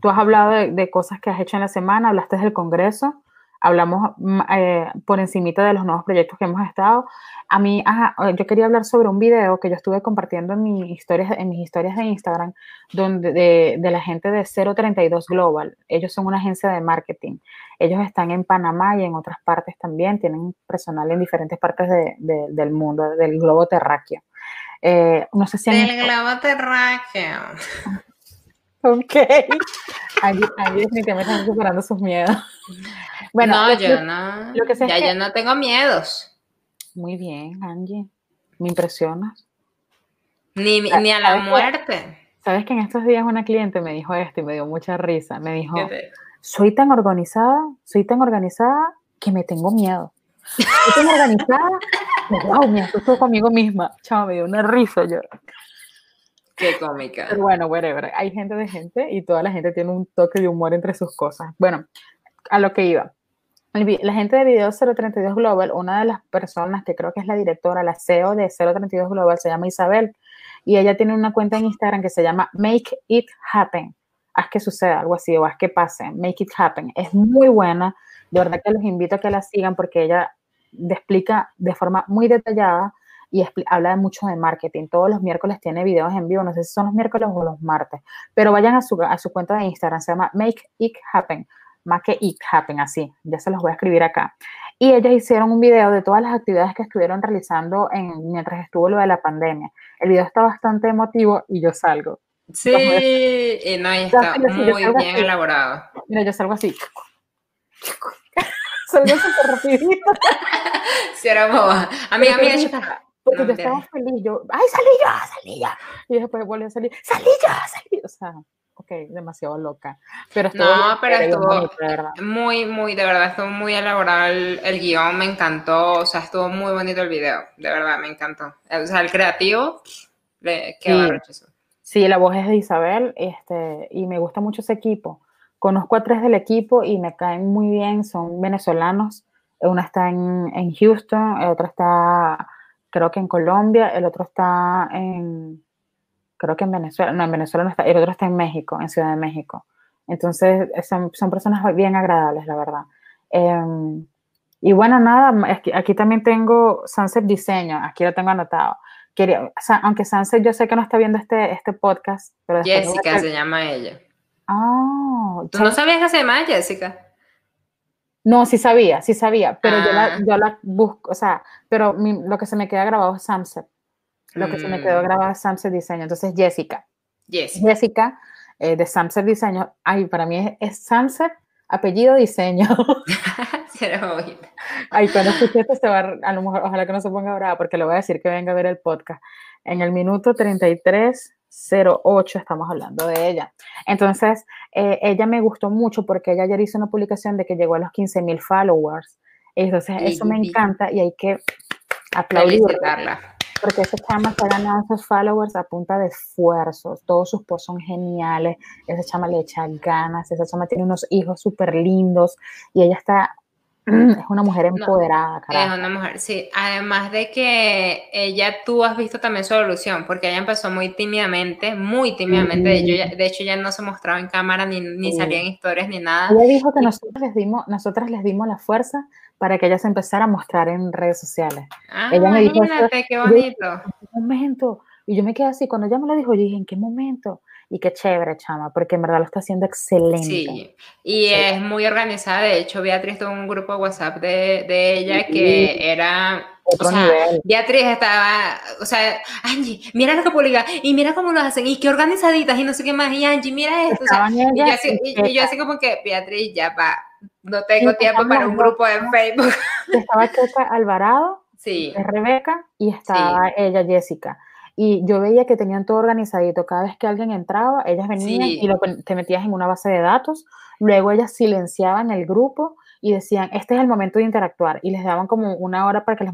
Tú has hablado de cosas que has hecho en la semana, hablaste del Congreso hablamos mm, eh, por encimita de los nuevos proyectos que hemos estado. A mí, eh, yo quería hablar sobre un video que yo estuve compartiendo en mis historias, en mis historias de Instagram, donde de, la gente de 032 Global. Ellos son una agencia de marketing. Ellos están en Panamá y en otras partes también. Tienen personal en diferentes partes del mundo, del globo terráqueo. Eh, no sé si del globo terráqueo. Ok. Allí, definitivamente están superando sus miedos. Bueno, no, yo no. ya yo no tengo miedos. Muy bien, Angie. Me impresionas. Ni, ni a la muerte. Sabes que en estos días una cliente me dijo esto y me dio mucha risa. Me dijo, soy tan organizada, soy tan organizada que me tengo miedo. Soy tan organizada, wow, me asusto conmigo misma. Chao, me dio una risa yo. Qué cómica. Pero bueno, whatever. Hay gente de gente y toda la gente tiene un toque de humor entre sus cosas. Bueno, a lo que iba. La gente de Video 032 Global, una de las personas que creo que es la directora, la CEO de 032 Global, se llama Isabel, y ella tiene una cuenta en Instagram que se llama Make It Happen. Haz que suceda algo así o haz que pase. Make It Happen. Es muy buena. De verdad que los invito a que la sigan porque ella explica de forma muy detallada y habla mucho de marketing. Todos los miércoles tiene videos en vivo, no sé si son los miércoles o los martes, pero vayan a su, a su cuenta de Instagram, se llama Make It Happen, Make It Happen, así, ya se los voy a escribir acá. Y ellas hicieron un video de todas las actividades que estuvieron realizando en, mientras estuvo lo de la pandemia. El video está bastante emotivo y yo salgo. Sí, y no, está muy bien elaborado. Mira, yo salgo así. salgo súper rapidito. Sí, era boba. Amiga, mira, porque yo estaba feliz, yo, ¡ay, salí ya, salí ya! Y después volví a salir, ¡salí ya, salí! O sea, ok, demasiado loca. Pero no, pero estuvo muy, muy, de verdad, estuvo muy elaborado el, guion, me encantó, o sea, estuvo muy bonito el video, de verdad, me encantó. O sea, el creativo, le quedó sí. sí, la voz es de Isabel, este, y me gusta mucho ese equipo. Conozco a tres del equipo y me caen muy bien, son venezolanos. Una está en, en Houston, otra está creo que en Colombia, el otro está en, creo que en Venezuela, no, en Venezuela no está, el otro está en México, en Ciudad de México. Entonces, son, son personas bien agradables, la verdad. Em, y bueno, nada, aquí, también tengo Sunset Diseño, aquí lo tengo anotado. Quería, aunque Sunset yo sé que no está viendo este, este podcast, pero Jessica se llama ella. Ah, ¿Tú no sabías que se llama Jessica? No, sí sabía, sí sabía, pero yo, la, ah. yo la busco, o sea, pero lo que se me queda grabado es Sunset. Lo que se me quedó mm. grabado es Sunset Diseño. Entonces, Jessica. Jessica, eh, de Sunset Diseño. Ay, para mí es, es Sunset, apellido Diseño. Ay, cuando escuché esto, se va, a lo mejor, ojalá que no se ponga brava, porque le voy a decir que venga a ver el podcast. En el minuto 33 08 estamos hablando de ella. Entonces, eh, ella me gustó mucho porque ella ayer hizo una publicación de que llegó a los 15 mil followers. Entonces, eso me encanta y hay que aplaudirla. Porque esa chama se ha ganado esos followers a punta de esfuerzos. Todos sus posts son geniales. Esa chama le echa ganas. Esa chama tiene unos hijos súper lindos. Y ella está es una mujer empoderada, Es una mujer, sí. Además de que ella, tú has visto también su evolución, porque ella empezó muy tímidamente, muy tímidamente. de, hecho, ya no se mostraba en cámara, ni, ni salía en historias, ni nada. Ella dijo que nosotros les, dimos, nosotras les dimos la fuerza para que ella se empezara a mostrar en redes sociales. Ah, ella me dijo, qué bonito. ¿En qué momento? Y yo me quedé así, cuando ella me lo dijo, yo dije, ¿en qué momento? Y qué chévere, chama, porque en verdad lo está haciendo excelente. Sí, y es muy organizada. De hecho, Beatriz tuvo un grupo de WhatsApp de, de ella que era. O sea, nivel. Beatriz estaba, o sea, Angie, mira lo que publica, y mira cómo lo hacen, y qué organizaditas, y no sé qué más, y Angie, mira esto. O sea, y, yo así, y, yo así, como que, Beatriz, ya va, no tengo tiempo para un grupo de Facebook. Estaba Checa Alvarado, sí. Rebeca y estaba ella, Jessica. Y yo veía que tenían todo organizadito. Cada vez que alguien entraba, ellas venían y lo, te metías en una base de datos. Luego ellas silenciaban el grupo y decían, este es el momento de interactuar. Y les daban como una hora para que las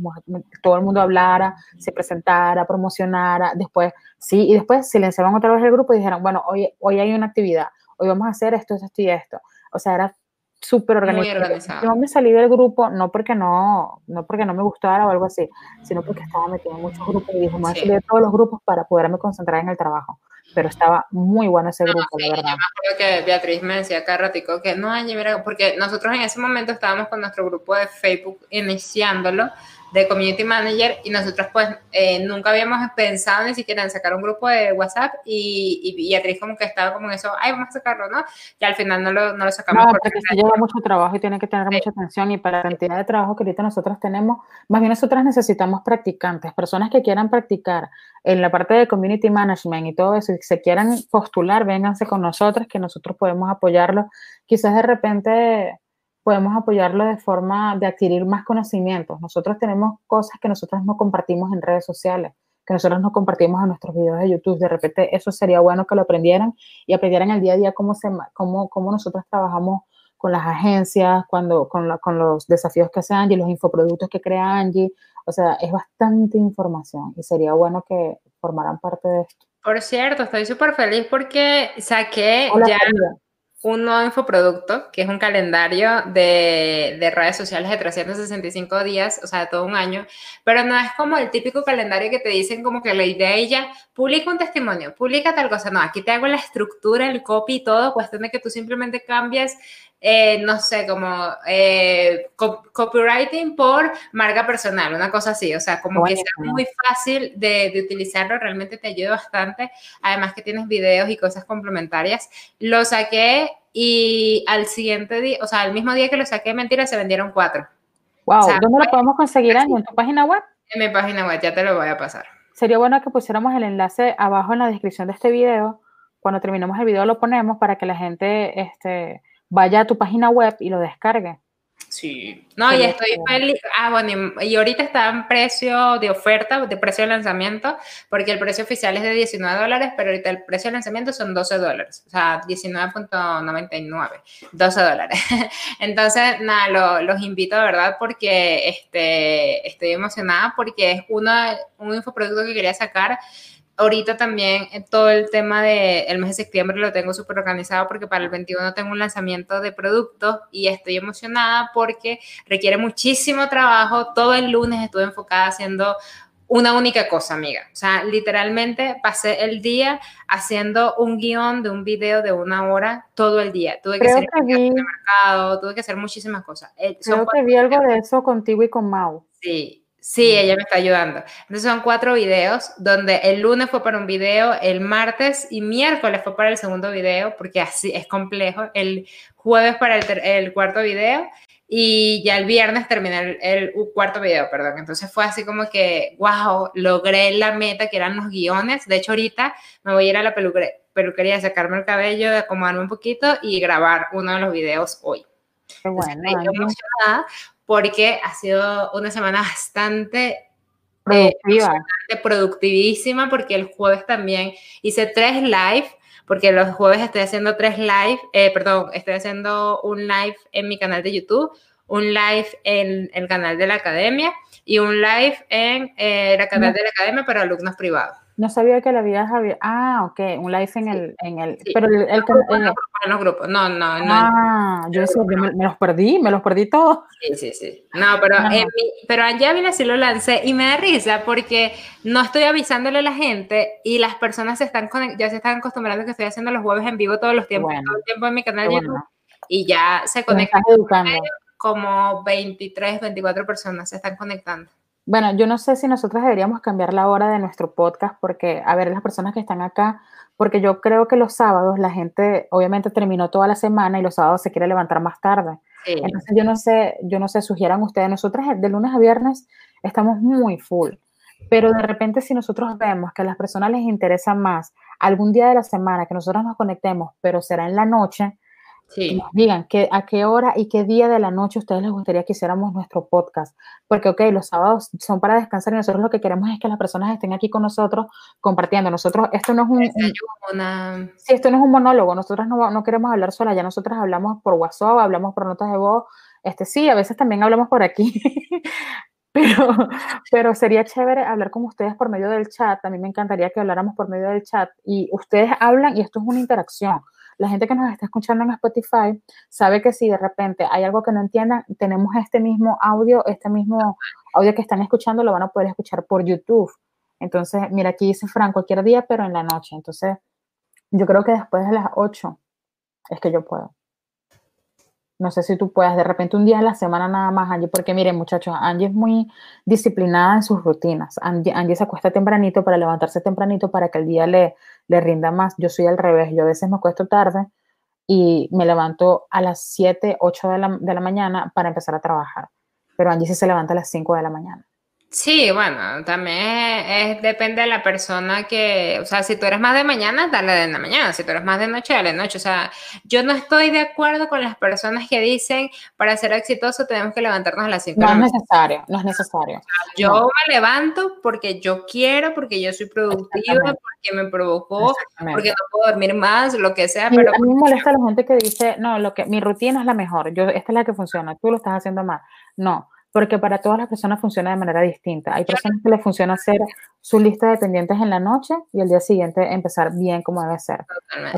todo el mundo hablara, se presentara, promocionara. Después, sí, y después silenciaban otra vez el grupo y dijeron, bueno, hoy, hoy hay una actividad, hoy vamos a hacer esto, esto y esto. O sea, era súper organizado. Yo me salí del grupo no porque no, no porque no me gustara o algo así, sino porque estaba metido en muchos grupos y dije, me voy a salir de todos los grupos para poderme concentrar en el trabajo. Pero estaba muy bueno ese grupo, la verdad. Yo me acuerdo que Beatriz me decía cada ratico que no, mira, porque nosotros en ese momento estábamos con nuestro grupo de Facebook iniciándolo de Community Manager y nosotros pues eh, nunca habíamos pensado ni siquiera en sacar un grupo de WhatsApp y, y Beatriz como que estaba como en eso, ay, vamos a sacarlo, ¿no? Y al final no lo, no lo sacamos. No, porque se lleva mucho trabajo y tiene que tener mucha atención y para la cantidad de trabajo que ahorita nosotros tenemos, más bien nosotras necesitamos practicantes, personas que quieran practicar en la parte de Community Management y todo eso y se quieran postular, vénganse con nosotros que nosotros podemos apoyarlos. Quizás de repente podemos apoyarlo de forma de adquirir más conocimientos. Nosotros tenemos cosas que nosotros no compartimos en redes sociales, que nosotros no compartimos en nuestros videos de YouTube. De repente eso sería bueno que lo aprendieran y aprendieran el día a día cómo, se, cómo, cómo nosotros trabajamos con las agencias, cuando, con, con los desafíos que hace Angie, los infoproductos que crea Angie. O sea, es bastante información y sería bueno que formaran parte de esto. Por cierto, estoy súper feliz porque saqué ya un nuevo infoproducto, que es un calendario de, de, redes sociales de 365 días, o sea, de todo un año, pero no es como el típico calendario que te dicen como que la idea ella, publica un testimonio, publica tal cosa, no, aquí te hago la estructura, el copy y todo, cuestión de que tú simplemente cambies eh, no sé, como eh, copywriting por marca personal, una cosa así, o sea, como que sea muy fácil de, de, utilizarlo, realmente te ayuda bastante, además que tienes videos y cosas complementarias. Lo saqué y al siguiente día, o sea, el mismo día que lo saqué, mentira, se vendieron cuatro. Wow, ¿dónde lo podemos conseguir, ¿En tu página web? En mi página web, ya te lo voy a pasar. Sería bueno que pusiéramos el enlace abajo en la descripción de este video. Cuando terminemos el video lo ponemos para que la gente, este, vaya a tu página web y lo descargue. Sí, no, y estoy feliz. Ah, bueno, y, ahorita está en precio de oferta, de precio de lanzamiento, porque el precio oficial es de 19 dólares, pero ahorita el precio de lanzamiento son 12 dólares, o sea, 19.99, 12 dólares. Entonces, nada, los invito, verdad, porque este, estoy emocionada, porque es uno, un infoproducto que quería sacar ahorita también eh, todo el tema del mes de septiembre lo tengo súper organizado porque para el 21 tengo un lanzamiento de productos y estoy emocionada porque requiere muchísimo trabajo. Todo el lunes estuve enfocada haciendo una única cosa, amiga. O sea, literalmente pasé el día haciendo un guion de un video de una hora todo el día. Tuve que hacer el mercado, tuve que hacer muchísimas cosas. Eh, Creo que vi algo de eso contigo y con Mau. Sí, Sí, ella me está ayudando. Entonces son cuatro videos, donde el lunes fue para un video, el martes y miércoles fue para el segundo video, porque así es complejo. El jueves para el, cuarto video y ya el viernes terminé el, cuarto video, perdón. Entonces fue así como que, wow, logré la meta que eran los guiones. De hecho, ahorita me voy a ir a la peluquería sacarme el cabello, acomodarme un poquito y grabar uno de los videos hoy. Qué bueno. estoy emocionada porque ha sido una semana bastante eh, productivísima, porque el jueves también hice tres live, porque los jueves estoy haciendo tres live, eh, perdón, estoy haciendo un live en mi canal de YouTube, un live en el canal de la academia y un live en eh, el canal de la academia para alumnos privados. No sabía que la vida había. Ah, ok, un live en el. En el Pero el, el, en los grupos. No, no, no. Ah, yo sé, me, los perdí, me los perdí todos. Sí, sí, sí. No, pero, en mi, pero en sí lo lancé y me da risa porque no estoy avisándole a la gente y las personas se están ya se están acostumbrando que estoy haciendo los jueves en vivo todos los tiempos, todo el tiempo en mi canal de YouTube y ya se conectan. Como 23, 24 personas se están conectando. Bueno, yo no sé si nosotros deberíamos cambiar la hora de nuestro podcast porque, a ver, las personas que están acá, porque yo creo que los sábados la gente obviamente terminó toda la semana y los sábados se quiere levantar más tarde. Entonces yo no sé, yo no sé, sugieran ustedes, nosotros de lunes a viernes estamos muy full, pero de repente si nosotros vemos que a las personas les interesa más algún día de la semana que nosotros nos conectemos, pero será en la noche, Sí. nos digan que, a qué hora y qué día de la noche ustedes les gustaría que hiciéramos nuestro podcast. Porque, ok, los sábados son para descansar y nosotros lo que queremos es que las personas estén aquí con nosotros compartiendo. Nosotros, esto no es un... sí, esto no es un monólogo. Nosotros no, no queremos hablar sola. Ya nosotros hablamos por WhatsApp, hablamos por notas de voz. Este, sí, a veces también hablamos por aquí. Pero, pero sería chévere hablar con ustedes por medio del chat. A mí me encantaría que habláramos por medio del chat. Y ustedes hablan y esto es una interacción. La gente que nos está escuchando en Spotify sabe que si de repente hay algo que no entiendan, tenemos este mismo audio, este mismo audio que están escuchando, lo van a poder escuchar por YouTube. Entonces, mira, aquí dice Fran, cualquier día, pero en la noche. Entonces, yo creo que después de las 8 es que yo puedo. No sé si tú puedas de repente un día a la semana nada más, Angie, porque miren muchachos, Angie es muy disciplinada en sus rutinas. Angie, se acuesta tempranito para levantarse tempranito para que el día le, le rinda más. Yo soy al revés, yo a veces me acuesto tarde y me levanto a las 7, 8 de la, de la mañana para empezar a trabajar. Pero Angie sí se levanta a las 5 de la mañana. Sí, bueno, también depende de la persona que, o sea, si tú eres más de mañana, dale de la mañana, si tú eres más de noche, dale de noche. O sea, yo no estoy de acuerdo con las personas que dicen, para ser exitoso tenemos que levantarnos a las 5 No es necesario, no es necesario. yo me levanto porque yo quiero, porque yo soy productiva, porque me provocó, porque no puedo dormir más, lo que sea. pero a mí me molesta la gente que dice, no, lo que mi rutina es la mejor, yo, esta es la que funciona, tú lo estás haciendo mal. No, porque para todas las personas funciona de manera distinta. Hay personas que les funciona hacer su lista de pendientes en la noche y el día siguiente empezar bien como debe ser.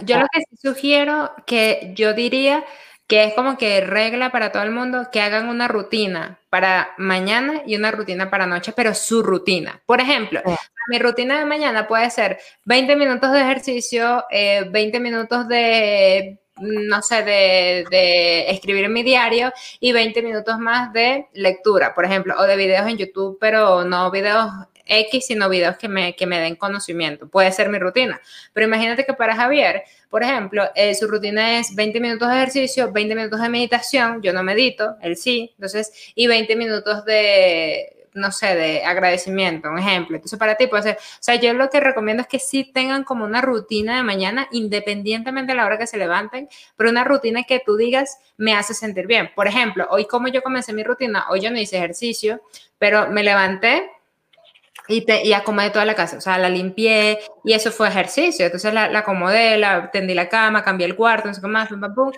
yo lo que sugiero, que yo diría que es como que regla para todo el mundo, que hagan una rutina para mañana y una rutina para noche, pero su rutina. Por ejemplo, mi rutina de mañana puede ser 20 minutos de ejercicio, 20 eh, minutos de no sé, de, escribir en mi diario y 20 minutos más de lectura, por ejemplo, o de videos en YouTube, pero no videos X, sino videos que me, que me den conocimiento. Puede ser mi rutina. Pero imagínate que para Javier, por ejemplo, eh, su rutina es 20 minutos de ejercicio, 20 minutos de meditación, yo no medito, él sí, entonces, y 20 minutos de no sé, de agradecimiento, un ejemplo. Entonces, para ti puede ser, o sea, yo lo que recomiendo es que sí tengan como una rutina de mañana, independientemente de la hora que se levanten, pero una rutina que tú digas me hace sentir bien. Por ejemplo, hoy como yo comencé mi rutina, hoy yo no hice ejercicio, pero me levanté y, te, y acomodé toda la casa, o sea, la limpié y eso fue ejercicio. Entonces la, la acomodé, la tendí la cama, cambié el cuarto, no sé qué más, pum, pum,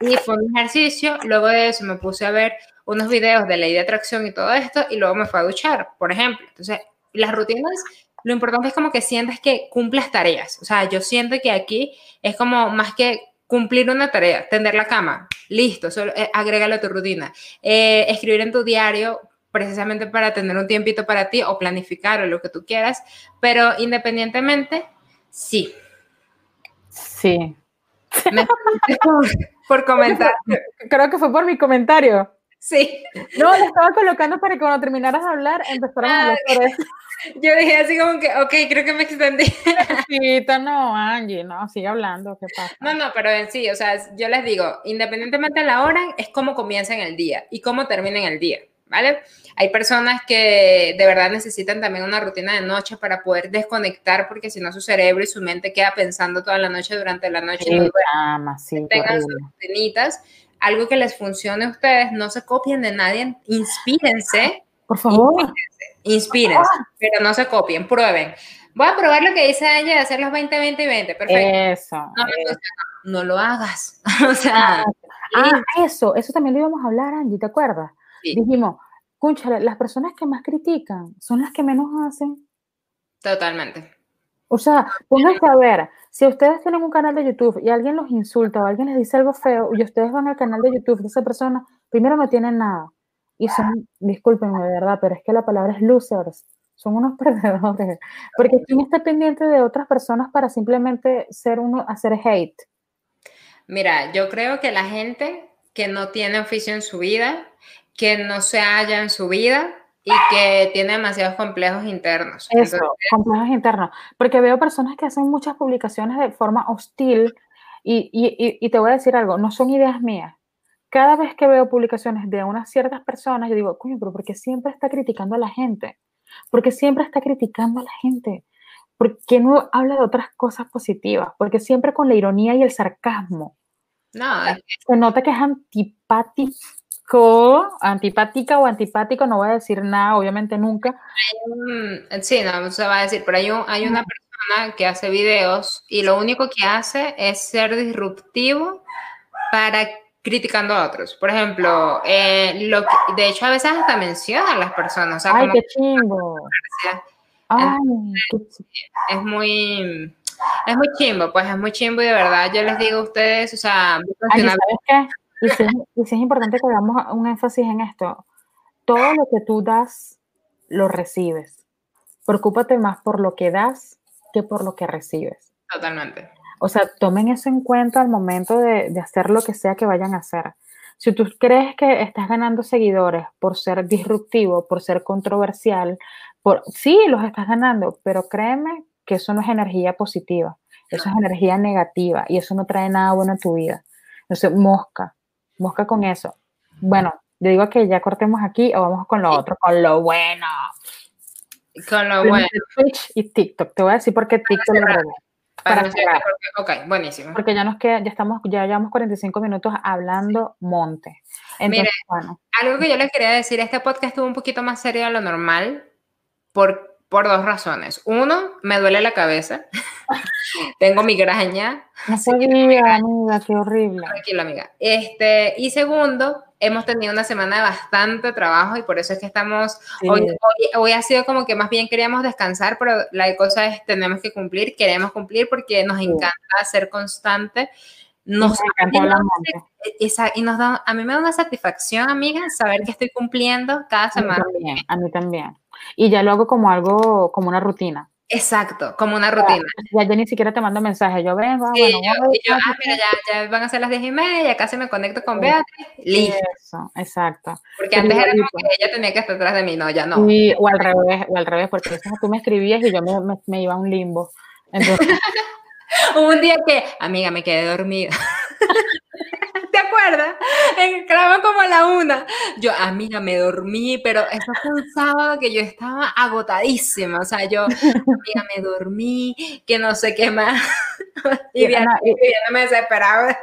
y fue un ejercicio. Luego de eso me puse a ver unos videos de ley de atracción y todo esto, y luego me fue a duchar, por ejemplo. Entonces, las rutinas, lo importante es como que sientas que cumplas tareas. O sea, yo siento que aquí es como más que cumplir una tarea, tender la cama, listo, solo, eh, agrégalo a tu rutina. Eh, escribir en tu diario, precisamente para tener un tiempito para ti o planificar o lo que tú quieras, pero independientemente, sí. Sí. por comentar. Creo que fue por mi comentario. Sí. No, lo estaba colocando para que cuando terminaras de hablar empezáramos a hablar eso. Yo dije así como que, ok, creo que me extendí. Sí, no, Angie, no, sigue hablando, ¿qué pasa? No, no, pero en sí, o sea, yo les digo, independientemente de la hora, es cómo comienza en el día y cómo termina en el día, ¿vale? Hay personas que de verdad necesitan también una rutina de noche para poder desconectar, porque si no su cerebro y su mente queda pensando toda la noche durante la noche. Sí, no sí, tengan sus rutinitas algo que les funcione a ustedes, no se copien de nadie, inspírense. Por favor. Inspírense, pero no se copien, prueben. Voy a probar lo que dice ella de hacer los 20, 20 y 20. Perfecto. Eso. No, no lo hagas. o sea. Ah, eso, eso también lo íbamos a hablar, Angie, ¿te acuerdas? Dijimos, escúchale, las personas que más critican son las que menos hacen. Totalmente. O sea, pónganse a ver, si ustedes tienen un canal de YouTube y alguien los insulta o alguien les dice algo feo y ustedes van al canal de YouTube de esa persona, primero no tienen nada. Y son, discúlpenme de verdad, pero es que la palabra es losers. Son unos perdedores. Porque ¿quién está pendiente de otras personas para simplemente ser uno, hacer hate? Mira, yo creo que la gente que no tiene oficio en su vida, que no se halla en su vida, y que tiene demasiados complejos internos. Eso, complejos internos. Porque veo personas que hacen muchas publicaciones de forma hostil y, y, y, te voy a decir algo, no son ideas mías. Cada vez que veo publicaciones de unas ciertas personas, yo digo, coño, pero ¿por qué siempre está criticando a la gente? Porque siempre está criticando a la gente. ¿Por qué no habla de otras cosas positivas? Porque siempre con la ironía y el sarcasmo. No, se nota que es antipático, antipática o antipático, no voy a decir nada, obviamente nunca. sí, no, se va a decir, pero hay, hay una persona que hace videos y lo único que hace es ser disruptivo para criticando a otros. Por ejemplo, eh, lo de hecho a veces hasta menciona a las personas. Ay, qué chingo. Ay, es muy es muy chimbo, pues es muy chimbo y de verdad yo les digo a ustedes, o sea, ¿sabes qué? Y sí, es importante que hagamos un énfasis en esto. Todo lo que tú das, lo recibes. Preocúpate más por lo que das que por lo que recibes. Totalmente. O sea, tomen eso en cuenta al momento de, de hacer lo que sea que vayan a hacer. Si tú crees que estás ganando seguidores por ser disruptivo, por ser controversial, por sí, los estás ganando, pero créeme que eso no es energía positiva, eso es energía negativa y eso no trae nada bueno en tu vida. Entonces, mosca, mosca con eso. Bueno, yo digo que ya cortemos aquí o vamos con lo otro, con lo bueno. Con lo bueno. Twitch y TikTok. Te voy a decir por qué TikTok lo Para, para ok, buenísimo. Porque ya nos queda, ya estamos, ya llevamos 45 minutos hablando monte. Entonces, bueno. algo que yo les quería decir, este podcast estuvo un poquito más serio de lo normal, por por dos razones. Uno, me duele la cabeza. Tengo migraña. Amiga, qué horrible. Tranquila, amiga. Este, y segundo, hemos tenido una semana de bastante trabajo y por eso es que estamos, hoy, hoy, ha sido como que más bien queríamos descansar, pero la cosa es tenemos que cumplir, queremos cumplir porque nos encanta ser constante. Nos, encanta y nos da, a mí me da una satisfacción, amiga, saber que estoy cumpliendo cada semana. A mí también. A mí también. Y ya lo hago como algo, como una rutina. Exacto, como una rutina. Ya, ya, ni siquiera te mando mensajes, yo vengo, sí, bueno, yo, yo, ah, mira, ya, ya, van a ser las diez y media, casi me conecto con Beatriz, listo. Eso, exacto. Porque antes era como que ella tenía que estar atrás de mí, no, ya no. Sí, o al revés, o al revés, porque tú me escribías y yo me, me, me iba a un limbo. Entonces, un día que, amiga, me quedé dormida. ¿Te acuerdas? Grabamos como a la una. Yo, amiga, me dormí, pero eso fue un sábado que yo estaba agotadísima. O sea, yo, amiga, me dormí, que no sé qué más. y, ya no me desesperaba.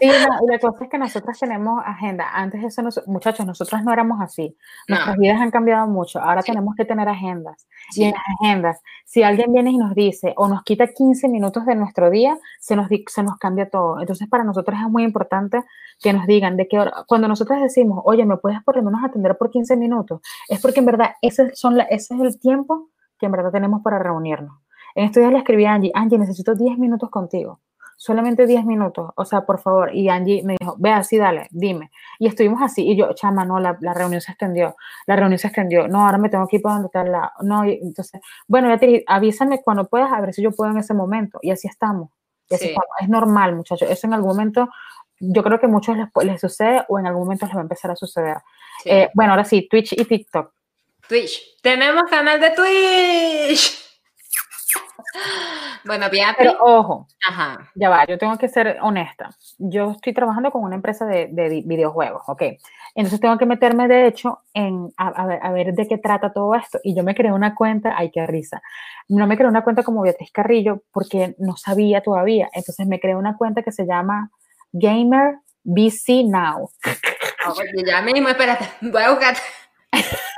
Sí, y la cosa es que nosotros tenemos agenda. Antes de eso, muchachos, nosotros no éramos así. Nuestras vidas han cambiado mucho. Ahora tenemos que tener agendas. Y en las agendas, si alguien viene y nos dice o nos quita 15 minutos de nuestro día, se nos, se nos cambia todo. Entonces, para nosotros es muy importante que nos digan de qué hora. Cuando nosotros decimos, oye, ¿me puedes por lo menos atender por 15 minutos? Es porque en verdad ese, son la, ese es el tiempo que en verdad tenemos para reunirnos. En estos días le escribí a Angie, Angie, necesito 10 minutos contigo solamente 10 minutos, o sea, por favor. Y Angie me dijo, ve así, dale, dime. Y estuvimos así, y yo, chama, no, la, la, reunión se extendió, la reunión se extendió, no, ahora me tengo que ir para donde está la, no, entonces, bueno, ya te, avísame cuando puedas, a ver si yo puedo en ese momento, y así estamos. Es normal, muchachos, eso en algún momento, yo creo que a muchos les, les sucede o en algún momento les va a empezar a suceder. Eh, bueno, ahora sí, Twitch y TikTok. Twitch. Tenemos canal de Twitch. Bueno, Beatriz. Pero ojo, Ajá. ya va, yo tengo que ser honesta. Yo estoy trabajando con una empresa de, de videojuegos, ¿ok? Entonces tengo que meterme, de hecho, en a, ver, a, ver, de qué trata todo esto. Y yo me creé una cuenta, ay, qué risa. No me creé una cuenta como Beatriz Carrillo porque no sabía todavía. Entonces me creé una cuenta que se llama Gamer BC Now. ya mismo, espérate, voy a buscar.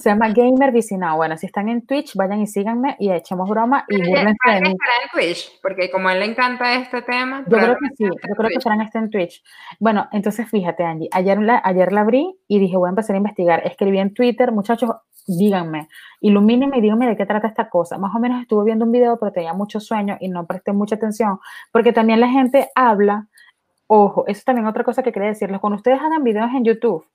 Se llama Gamer Vicinado. Bueno, si están en Twitch, vayan y síganme y echemos broma y burlense de mí. en Twitch? Porque como a él le encanta este tema. Yo creo que sí, yo creo que estarán este en Twitch. Bueno, entonces fíjate, Angie, ayer la, ayer la abrí y dije, voy a empezar a investigar. Escribí en Twitter, muchachos, díganme, ilumínenme y díganme de qué trata esta cosa. Más o menos estuve viendo un video, pero tenía mucho sueño y no presté mucha atención, porque también la gente habla, ojo, eso es también otra cosa que quería decirles, cuando ustedes hagan videos en YouTube,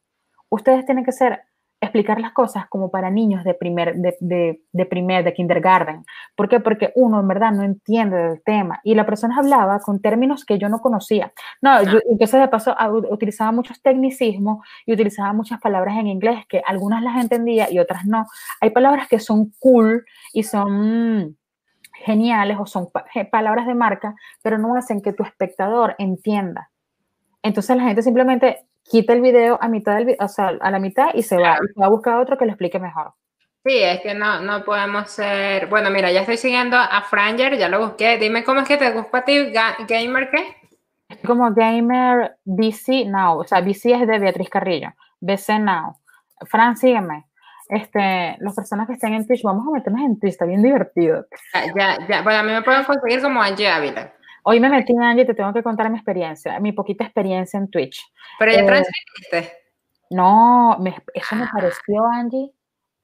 ustedes tienen que ser explicar las cosas como para niños de primer, de, de, de, primer, de kindergarten. ¿Por qué? Porque uno en verdad no entiende del tema y la persona hablaba con términos que yo no conocía. No, yo, entonces de paso utilizaba muchos tecnicismos y utilizaba muchas palabras en inglés que algunas las entendía y otras no. Hay palabras que son cool y son geniales o son palabras de marca, pero no hacen que tu espectador entienda. Entonces la gente simplemente quita el video a mitad del o sea, a la mitad y se va, y va a buscar otro que lo explique mejor. Sí, es que no, no podemos ser. Bueno, mira, ya estoy siguiendo a Franger, ya lo busqué. Dime cómo es que te gusta a ti, Gamer qué? como Gamer BC Now, o sea, BC es de Beatriz Carrillo, BC Now. Fran, sígueme. Este, las personas que estén en Twitch, vamos a meternos en Twitch, está bien divertido. Ya, ya, bueno, a mí me pueden conseguir como Angie Ávila. Hoy me metí en Angie, te tengo que contar mi experiencia, mi poquita experiencia en Twitch. Pero ya eh, transmitiste. No, eso me pareció, Angie,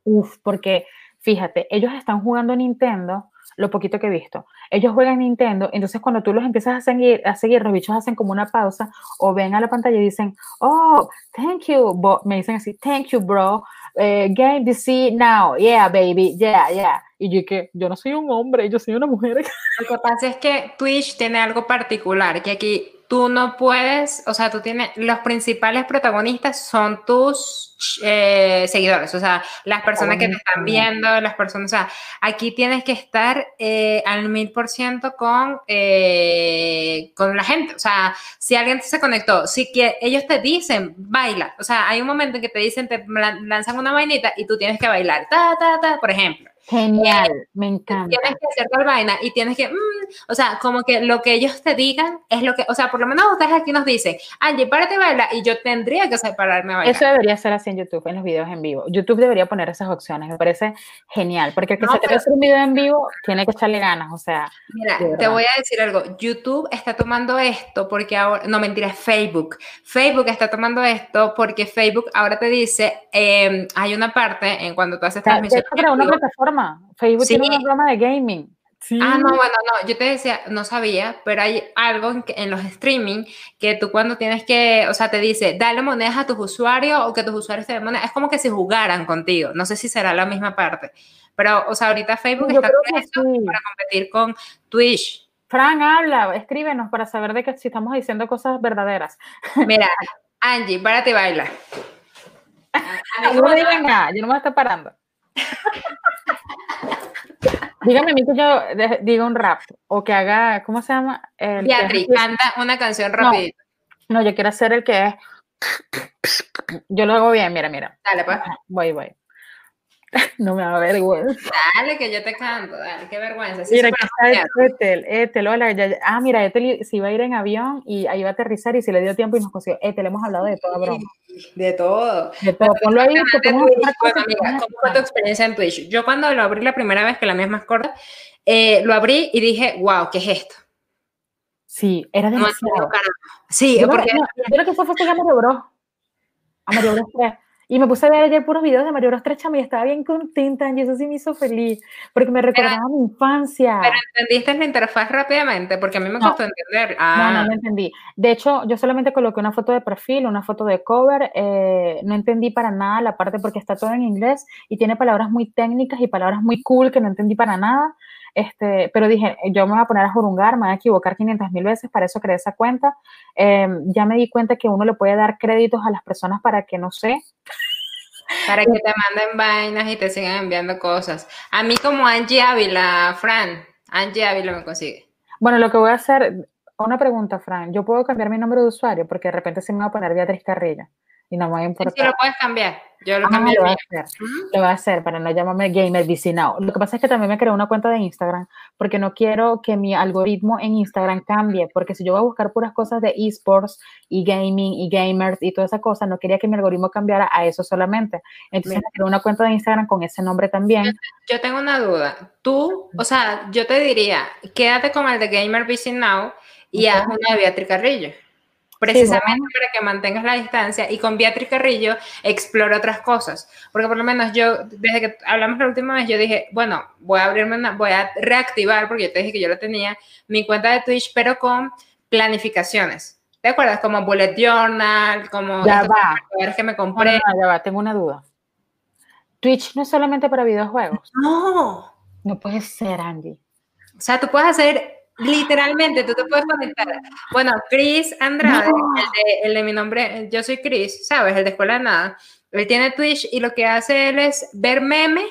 uff, porque fíjate, ellos están jugando Nintendo, lo poquito que he visto. Ellos juegan Nintendo, entonces cuando tú los empiezas a seguir, a seguir, los bichos hacen como una pausa o ven a la pantalla y dicen, oh, thank you, me dicen así, thank you, bro, eh, game DC now, yeah, baby, yeah, yeah. Y yo que yo no soy un hombre, yo soy una mujer. Lo que pasa es que Twitch tiene algo particular, que aquí tú no puedes, o sea, tú tienes, los principales protagonistas son tus eh, seguidores, o sea, las personas que te están viendo, las personas, o sea, aquí tienes que estar eh, al mil por ciento con, eh, con la gente, o sea, si alguien se conectó, si que ellos te dicen, baila, o sea, hay un momento en que te dicen, te lanzan una vainita y tú tienes que bailar, ta, ta, ta, por ejemplo. Genial, me encanta. Tienes que hacer tal vaina y tienes que, mm, o sea, como que lo que ellos te digan es lo que, o sea, por lo menos ustedes aquí nos dicen, Angie, párate a bailar y yo tendría que separarme a bailar. Eso debería ser así en YouTube, en los videos en vivo. YouTube debería poner esas opciones, me parece genial, porque el que se quiere hacer un video en vivo tiene que echarle ganas, o sea. Mira, te voy a decir algo, YouTube está tomando esto porque ahora, no mentira, Facebook. Facebook está tomando esto porque Facebook ahora te dice, em, hay una parte en cuando tú haces transmisión. una plataforma Facebook tiene un programa de gaming. Ah, no, bueno, no, yo te decía, no sabía, pero hay algo en, los streaming que tú cuando tienes que, o sea, te dice, dale monedas a tus usuarios o que tus usuarios te den monedas, es como que si jugaran contigo, no sé si será la misma parte, pero, o sea, ahorita Facebook está con esto para competir con Twitch. Fran, habla, escríbenos para saber de que si estamos diciendo cosas verdaderas. Mira, Angie, párate y baila. no me digan nada, yo no me estoy parando. Dígame a mí que yo diga un rap o que haga, ¿cómo se llama? Beatriz, canta una canción rapidito. No, yo quiero hacer el que es. Yo lo hago bien, mira, mira. Dale, pues. Voy, voy. No me da vergüenza. Dale, que yo te canto, dale, qué vergüenza. mira, aquí está Ethel, Ethel, hola, ah, mira, Ethel se iba a ir en avión y ahí iba a aterrizar y se le dio tiempo y nos consiguió. Ethel, hemos hablado de todo, broma. De todo. De todo, ponlo ahí. ¿Cómo fue tu experiencia en Twitch? Yo cuando lo abrí la primera vez, que la mía es más corta, eh, lo abrí y dije, wow, ¿qué es esto? Sí, era demasiado. sí, porque... yo lo que fue fue que a Mario Bros. A Mario Bros 3. Y me puse a ver ayer puros videos de Mario Bros 3 y estaba bien contenta y eso sí me hizo feliz, porque me recordaba mi infancia. Pero entendiste la interfaz rápidamente, porque a mí me costó entender. No, no, ah. no entendí. De hecho, yo solamente coloqué una foto de perfil, una foto de cover, eh, no entendí para nada la parte porque está todo en inglés y tiene palabras muy técnicas y palabras muy cool que no entendí para nada. Este, pero dije, yo me voy a poner a jurungar, me voy a equivocar 500 mil veces, para eso creé esa cuenta. Em, ya me di cuenta que uno le puede dar créditos a las personas para que, no sé, para que te manden vainas y te sigan enviando cosas. A mí como Angie Ávila, Fran, Angie Ávila me consigue. Bueno, lo que voy a hacer, una pregunta, Fran, ¿yo puedo cambiar mi nombre de usuario? Porque de repente se me va a poner Beatriz Carrilla y no me va a importar. Sí, lo puedes cambiar. Yo lo ah, cambio. Lo voy, a hacer. lo voy a hacer para no llamarme Gamer Now. Lo que pasa es que también me creé una cuenta de Instagram porque no quiero que mi algoritmo en Instagram cambie. Porque si yo voy a buscar puras cosas de esports y gaming y gamers y toda esa cosa, no quería que mi algoritmo cambiara a eso solamente. Entonces me creé una cuenta de Instagram con ese nombre también. Yo, tengo una duda. Tú, o sea, yo te diría, quédate con el de Gamer Now y haz una de Beatriz Carrillo precisamente para que mantengas la distancia y con Beatriz Carrillo explora otras cosas. Porque por lo menos yo, desde que hablamos la última vez, yo dije, bueno, voy a abrirme una, voy a reactivar, porque yo te dije que yo lo tenía, mi cuenta de Twitch, pero con planificaciones. ¿Te acuerdas? Como Bullet Journal, como ya va. que me compré. ya va, tengo una duda. Twitch no es solamente para videojuegos. No. No puede ser, Andy. O sea, tú puedes hacer Literalmente, tú te puedes conectar. Bueno, Chris Andrade, el, de, mi nombre, yo soy Chris, ¿sabes? El de Escuela de Nada. Él tiene Twitch y lo que hace él es ver memes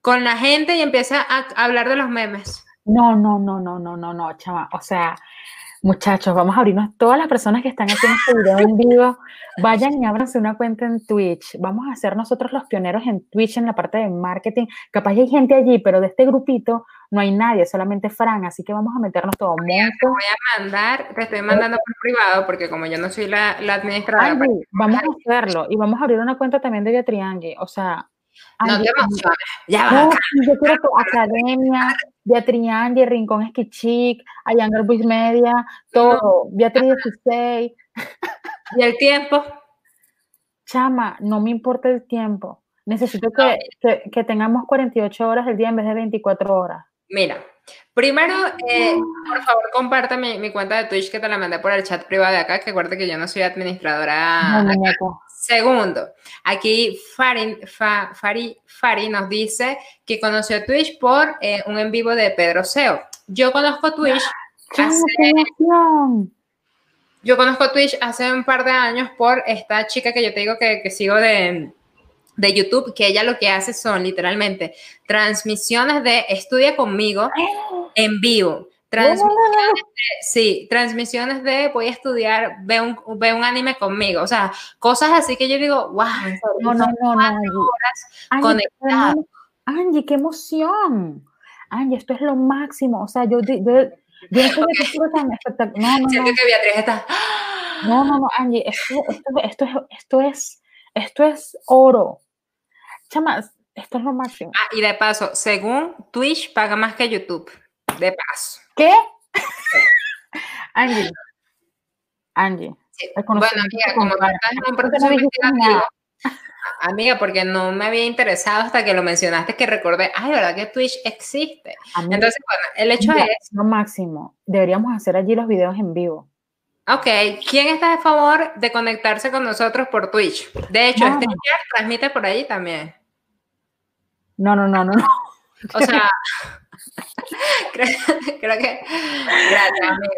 con la gente y empieza a hablar de los memes. No, no, no, no, no, no, no, chama. O sea, Muchachos, vamos a abrirnos. Todas las personas que están haciendo este video en vivo, vayan y ábranse una cuenta en Twitch. Vamos a ser nosotros los pioneros en Twitch en la parte de marketing. Capaz hay gente allí, pero de este grupito no hay nadie, solamente Fran, así que vamos a meternos todo. Te voy a mandar, te estoy mandando por privado, porque como yo no soy la, la administradora. Pues, vamos a hacerlo y vamos a abrir una cuenta también de Beatriangi. O sea, no te emociones. Ya va. yo quiero Academia, Beatriz Angie, Rincón Esquichic, Younger Boys Media, todo. Beatriz 16. ¿Y el tiempo? Chama, no me importa el tiempo. Necesito que, que, que, tengamos 48 horas del día en vez de 24 horas. Mira, primero, eh, por favor, comparte mi, cuenta de Twitch que te la mandé por el chat privado de acá, que acuérdate que yo no soy administradora. No, Segundo, aquí Fari, Fari, Fari, nos dice que conoció Twitch por eh, un en vivo de Pedro Seo. Yo conozco Twitch hace, yo conozco Twitch hace un par de años por esta chica que yo te digo que, que sigo de, de YouTube, que ella lo que hace son literalmente transmisiones de estudia conmigo en vivo. Transmisiones de, sí, transmisiones de voy a estudiar, ve un, ve un anime conmigo. O sea, cosas así que yo digo, wow, no, no, no, no. Angie, qué emoción. Angie, esto es lo máximo. O sea, yo, yo, yo, tan espectacular. No, no, Siento que Beatriz está. No, no, no, Angie, esto, esto, esto, es, esto es, esto es oro. Chamas, esto es lo máximo. Ah, y de paso, según Twitch paga más que YouTube. De paso. ¿Qué? Angie. Angie. Bueno, amiga, como estás en un proceso investigativo, amiga, porque no me había interesado hasta que lo mencionaste, que recordé, ay, ¿verdad que Twitch existe? Entonces, bueno, el hecho es... Lo máximo, deberíamos hacer allí los videos en vivo. Ok, ¿quién está a favor de conectarse con nosotros por Twitch? De hecho, este chat transmite por ahí también. No, no, no, no, no. O sea, creo, que. Gracias, amigo.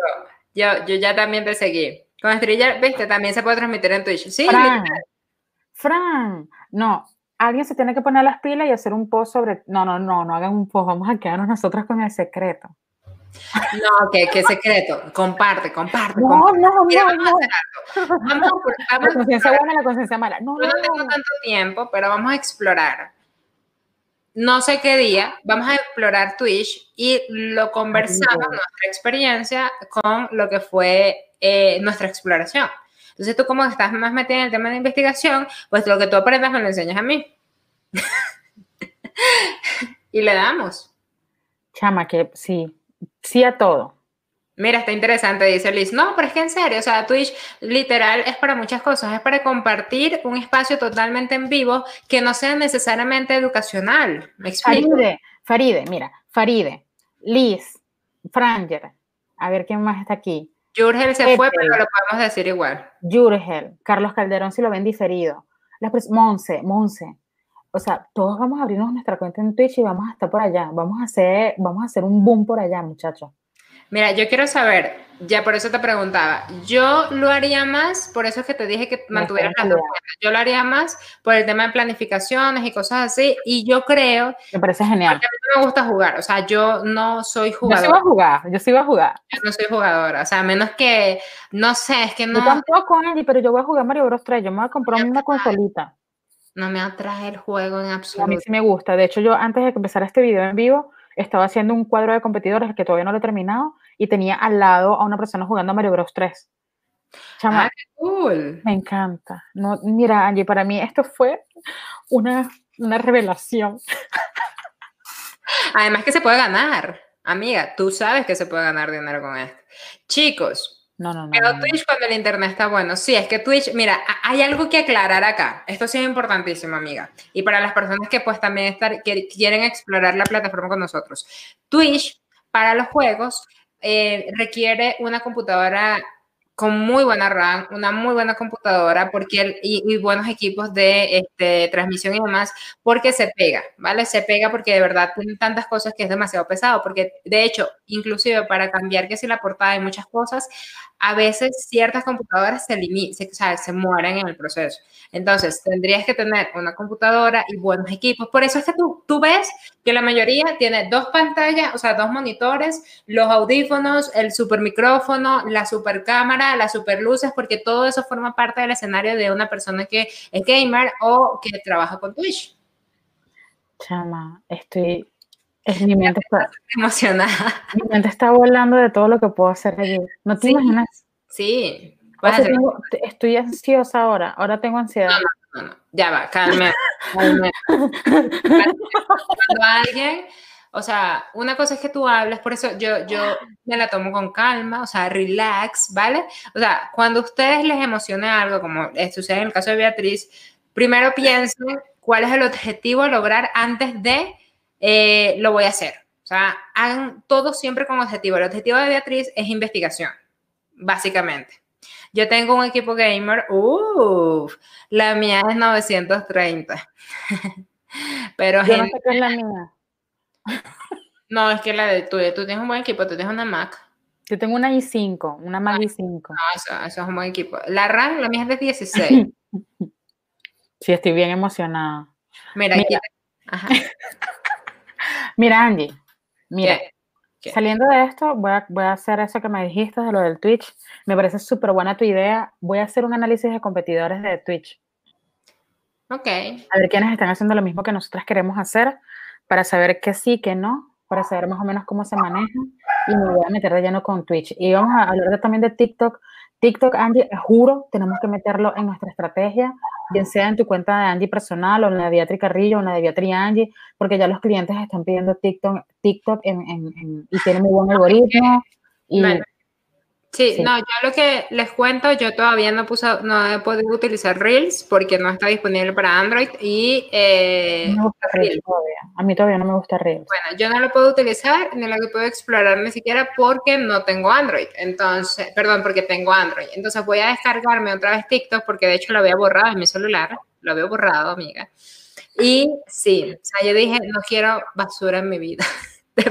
Yo, yo ya también te seguí. Con Estrella, viste, también se puede transmitir en Twitch. Sí, Fran, Fran, no, alguien se tiene que poner las pilas y hacer un post sobre. No, no, no, no hagan un post, vamos a quedarnos nosotros con el secreto. No, ¿qué, qué secreto? Comparte, comparte. No, comparte. no, no, no. Vamos, la conciencia buena, la conciencia mala. No, no, no tengo tanto tiempo, pero vamos a explorar. No sé qué día, vamos a explorar Twitch y lo conversamos, nuestra experiencia, con lo que fue eh, nuestra exploración. Entonces tú como estás más metida en el tema de investigación, pues lo que tú aprendas me lo enseñas a mí. y le damos. Chama, que sí, sí a todo. Mira, está interesante, dice Liz. No, pero es que en serio, o sea, Twitch literal es para muchas cosas, es para compartir un espacio totalmente en vivo que no sea necesariamente educacional. ¿Me explico? Faride, Faride, mira, Faride, Liz, Franger, a ver quién más está aquí. Jurgel se fue, pero lo podemos decir igual. Jurgel, Carlos Calderón si lo ven diferido. Monse, Monse. O sea, todos vamos a abrirnos nuestra cuenta en Twitch y vamos a estar por allá. Vamos a hacer, vamos a hacer un boom por allá, muchachos. Mira, yo quiero saber, ya por eso te preguntaba, yo lo haría más, por eso es que te dije que mantuvieras las dos yo lo haría más por el tema de planificaciones y cosas así, y yo creo... Me parece genial. a mí me gusta jugar, o sea, yo no soy jugadora. Yo sí a jugar, yo sí voy a jugar. Yo no soy jugadora, o sea, menos que, no sé, es que no... Yo tampoco, Andy, pero yo voy a jugar Mario Bros 3, yo me voy a comprar una consolita. No me atrae el juego en absoluto. A mí sí me gusta, de hecho yo antes de que empezara este video en vivo, estaba haciendo un cuadro de competidores que todavía no lo he terminado y tenía al lado a una persona jugando a Mario Bros 3. Chama, ah, cool. Me encanta. No, mira, Angie, para mí esto fue una, una revelación. Además que se puede ganar. Amiga, tú sabes que se puede ganar dinero con esto. Chicos, no, no, no. Pero Twitch cuando el internet está bueno. Sí, es que Twitch, mira, hay algo que aclarar acá. Esto sí es importantísimo, amiga. Y para las personas que pues también estar, quieren explorar la plataforma con nosotros. Twitch para los juegos eh, requiere una computadora con muy buena RAM, una muy buena computadora porque y, buenos equipos de este, transmisión y demás, porque se pega, ¿vale? Se pega porque de verdad tiene tantas cosas que es demasiado pesado, porque de hecho, inclusive para cambiar que si la portada hay muchas cosas, a veces ciertas computadoras se, se, se mueren en el proceso. Entonces, tendrías que tener una computadora y buenos equipos. Por eso es que tú, tú ves que la mayoría tiene dos pantallas, o sea, dos monitores, los audífonos, el super micrófono, la super cámara, las super luces, porque todo eso forma parte del escenario de una persona que es gamer o que trabaja con Twitch. Chama, estoy es, mi mente está emocionada. Mi mente está volando de todo lo que puedo hacer allí. ¿No te imaginas? Sí. estoy ansiosa ahora. Ahora tengo ansiedad. No, no, no, Ya va, calma. Cuando alguien, o sea, una cosa es que tú hablas, por eso yo, yo me la tomo con calma, o sea, relax, ¿vale? O sea, cuando a ustedes les emociona algo, como sucede en el caso de Beatriz, primero piensen cuál es el objetivo a lograr antes de eh, lo voy a hacer. O sea, hagan todo siempre con objetivo. El objetivo de Beatriz es investigación, básicamente. Yo tengo un equipo gamer, uff, la mía es 930. Pero Yo no sé qué es la mía. No, es que la de tuya, tú tienes un buen equipo, tú tienes una Mac. Yo tengo una i5, una Mac i5. No, eso, eso, es un buen equipo. La RAM, la mía es de 16. sí, estoy bien emocionada. Mira, Mira. Aquí. Mira, Angie, mira, saliendo de esto, voy a, hacer eso que me dijiste de lo del Twitch. Me parece súper buena tu idea. Voy a hacer un análisis de competidores de Twitch. Ok. A ver quiénes están haciendo lo mismo que nosotras queremos hacer para saber qué sí, qué no, para saber más o menos cómo se maneja y me voy a meter de lleno con Twitch. Y vamos a hablar también de TikTok. TikTok, Angie, juro, tenemos que meterlo en nuestra estrategia, bien sea en tu cuenta de Angie personal o en la de Beatriz Carrillo o en la de Beatriz Angie, porque ya los clientes están pidiendo TikTok, TikTok en, y tiene muy buen algoritmo. Y, Sí, no, yo lo que les cuento, yo todavía no puse, no he podido utilizar Reels porque no está disponible para Android y eh, me gusta Reels todavía. A mí todavía no me gusta Reels. Bueno, yo no lo puedo utilizar ni lo que puedo explorar ni siquiera porque no tengo Android. Entonces, perdón, porque tengo Android. Entonces voy a descargarme otra vez TikTok porque de hecho lo había borrado en mi celular, lo había borrado, amiga. Y sí, o sea, yo dije, no quiero basura en mi vida. De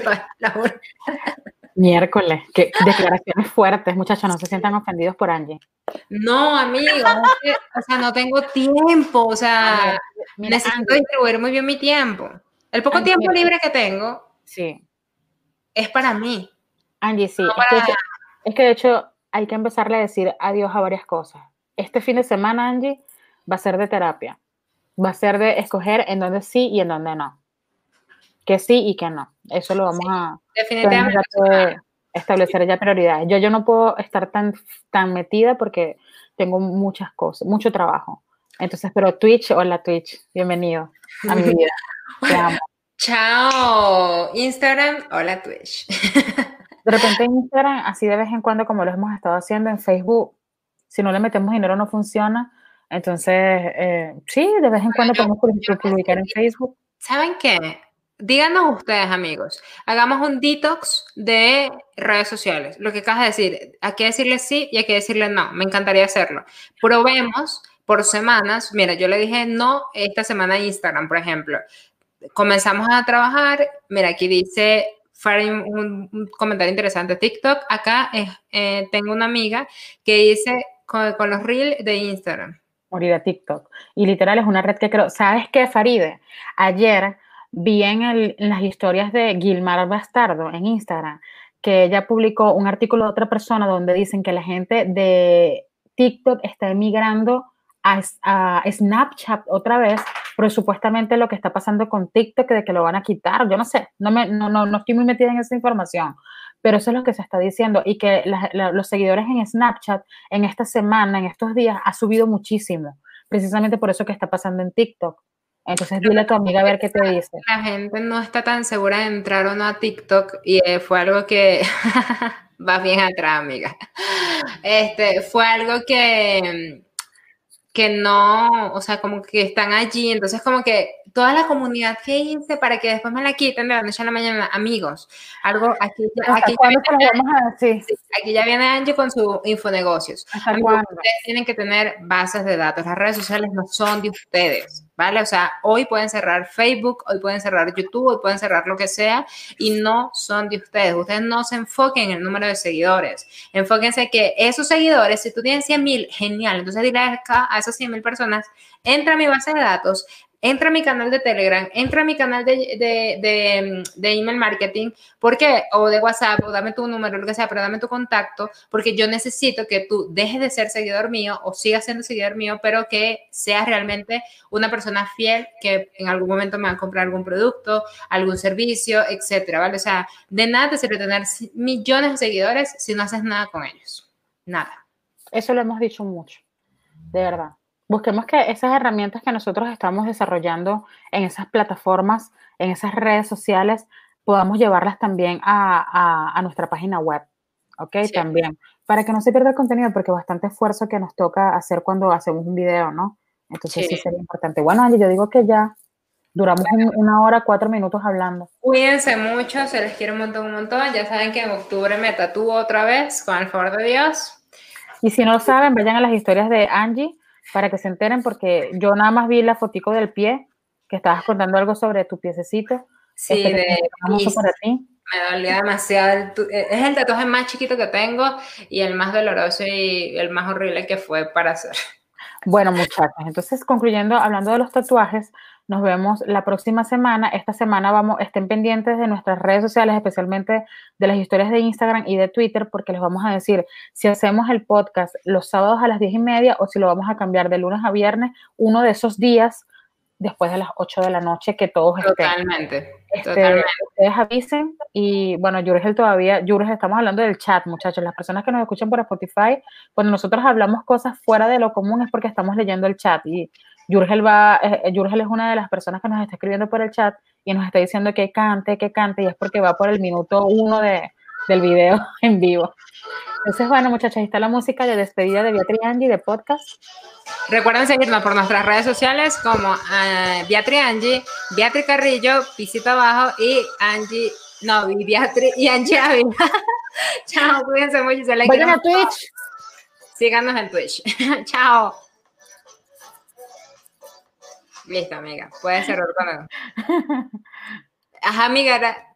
Miércoles, qué declaraciones fuertes, muchachos, no se sientan ofendidos por Angie. No, amigo, o sea, no tengo tiempo, o sea, necesito distribuir muy bien mi tiempo. El poco tiempo libre que tengo, sí, es para mí. Angie, sí, es, que, de hecho hay que empezarle a decir adiós a varias cosas. Este fin de semana, Angie, va a ser de terapia, va a ser de escoger en dónde sí y en dónde no. Que sí y que no. Eso lo vamos a definitivamente establecer ya prioridades. Yo, yo no puedo estar tan, tan metida porque tengo muchas cosas, mucho trabajo. Entonces, pero Twitch, hola Twitch, bienvenido a mi vida. Te amo. Chao. Instagram, hola Twitch. De repente en Instagram, así de vez en cuando, como lo hemos estado haciendo en Facebook, si no le metemos dinero no funciona. Entonces, eh, sí, de vez en cuando podemos publicar en Facebook. ¿Saben qué? Díganos ustedes, amigos, hagamos un detox de redes sociales. Lo que acabas de decir, hay que decirle sí y hay que decirle no. Me encantaría hacerlo. Probemos por semanas. Mira, yo le dije no esta semana a Instagram, por ejemplo. Comenzamos a trabajar. Mira, aquí dice un, comentario interesante. TikTok, acá eh, tengo una amiga que dice con, con los reels de Instagram. Morir a TikTok. Y literal es una red que creo. ¿Sabes qué, Faride? Ayer vi en, las historias de Gilmar Bastardo en Instagram que ella publicó un artículo de otra persona donde dicen que la gente de TikTok está emigrando a, Snapchat otra vez, pero supuestamente lo que está pasando con TikTok de que lo van a quitar, yo no sé, no, me, no, no, estoy muy metida en esa información, pero eso es lo que se está diciendo y que los seguidores en Snapchat en esta semana, en estos días, ha subido muchísimo, precisamente por eso que está pasando en TikTok. Entonces dile a tu amiga a ver qué te dice. La gente no está tan segura de entrar o no a TikTok y eh, fue algo que va bien atrás, amiga. Este, fue algo que que no, o sea, como que están allí, entonces como que toda la comunidad que hice para que después me la quiten de la noche a la mañana, amigos, algo aquí, aquí, ya, viene, Angie con su infonegocios. ustedes tienen que tener bases de datos, las redes sociales no son de ustedes. ¿Vale? O sea, hoy pueden cerrar Facebook, hoy pueden cerrar YouTube, hoy pueden cerrar lo que sea y no son de ustedes. Ustedes no se enfoquen en el número de seguidores. Enfóquense que esos seguidores, si tú tienes 100 mil, genial. Entonces dile a esas 100 mil personas, entra a mi base de datos, entra a mi canal de Telegram, entra a mi canal de, email marketing, ¿por qué? O de WhatsApp, o dame tu número, lo que sea, pero dame tu contacto, porque yo necesito que tú dejes de ser seguidor mío o sigas siendo seguidor mío, pero que seas realmente una persona fiel que en algún momento me va a comprar algún producto, algún servicio, etcétera, ¿vale? O sea, de nada te sirve tener millones de seguidores si no haces nada con ellos. Nada. Eso lo hemos dicho mucho, de verdad busquemos que esas herramientas que nosotros estamos desarrollando en esas plataformas, en esas redes sociales, podamos llevarlas también a, nuestra página web, ¿ok? También, para que no se pierda el contenido, porque bastante esfuerzo que nos toca hacer cuando hacemos un video, ¿no? Entonces sí, sería importante. Bueno, Angie, yo digo que ya duramos una hora, cuatro minutos hablando. Cuídense mucho, se les quiere un montón, un montón. Ya saben que en octubre me tatúo otra vez, con el favor de Dios. Y si no lo saben, vayan a las historias de Angie para que se enteren, porque yo nada más vi la fotico del pie, que estabas contando algo sobre tu piececito. Sí, este, de, para ti. Me dolía demasiado. Eh, es el tatuaje más chiquito que tengo y el más doloroso y el más horrible que fue para hacer. Bueno, muchachos, entonces concluyendo, hablando de los tatuajes, nos vemos la próxima semana. Esta semana vamos, estén pendientes de nuestras redes sociales, especialmente de las historias de Instagram y de Twitter, porque les vamos a decir si hacemos el podcast los sábados a las diez y media o si lo vamos a cambiar de lunes a viernes, uno de esos días después de las 8 de la noche que todos totalmente, este, totalmente. Ustedes avisen y bueno, Yurgel todavía, Yurgel, estamos hablando del chat, muchachos. Las personas que nos escuchan por Spotify, cuando nosotros hablamos cosas fuera de lo común es porque estamos leyendo el chat y Yurgel va, eh, Yurgel es una de las personas que nos está escribiendo por el chat y nos está diciendo que cante, que cante y es porque va por el minuto uno de, del video en vivo. Entonces, bueno, muchachos, ahí está la música de despedida de Beatriz Angie de podcast. Recuerden seguirnos por nuestras redes sociales como uh, Beatriz Angie, Beatriz Carrillo, pisito abajo y Angie, no, y Beatriz y Angie Ávila. Chao, cuídense mucho. Se Vayan a Twitch. Síganos en Twitch. Chao. Listo, amiga. Puede ser con Ajá, amiga.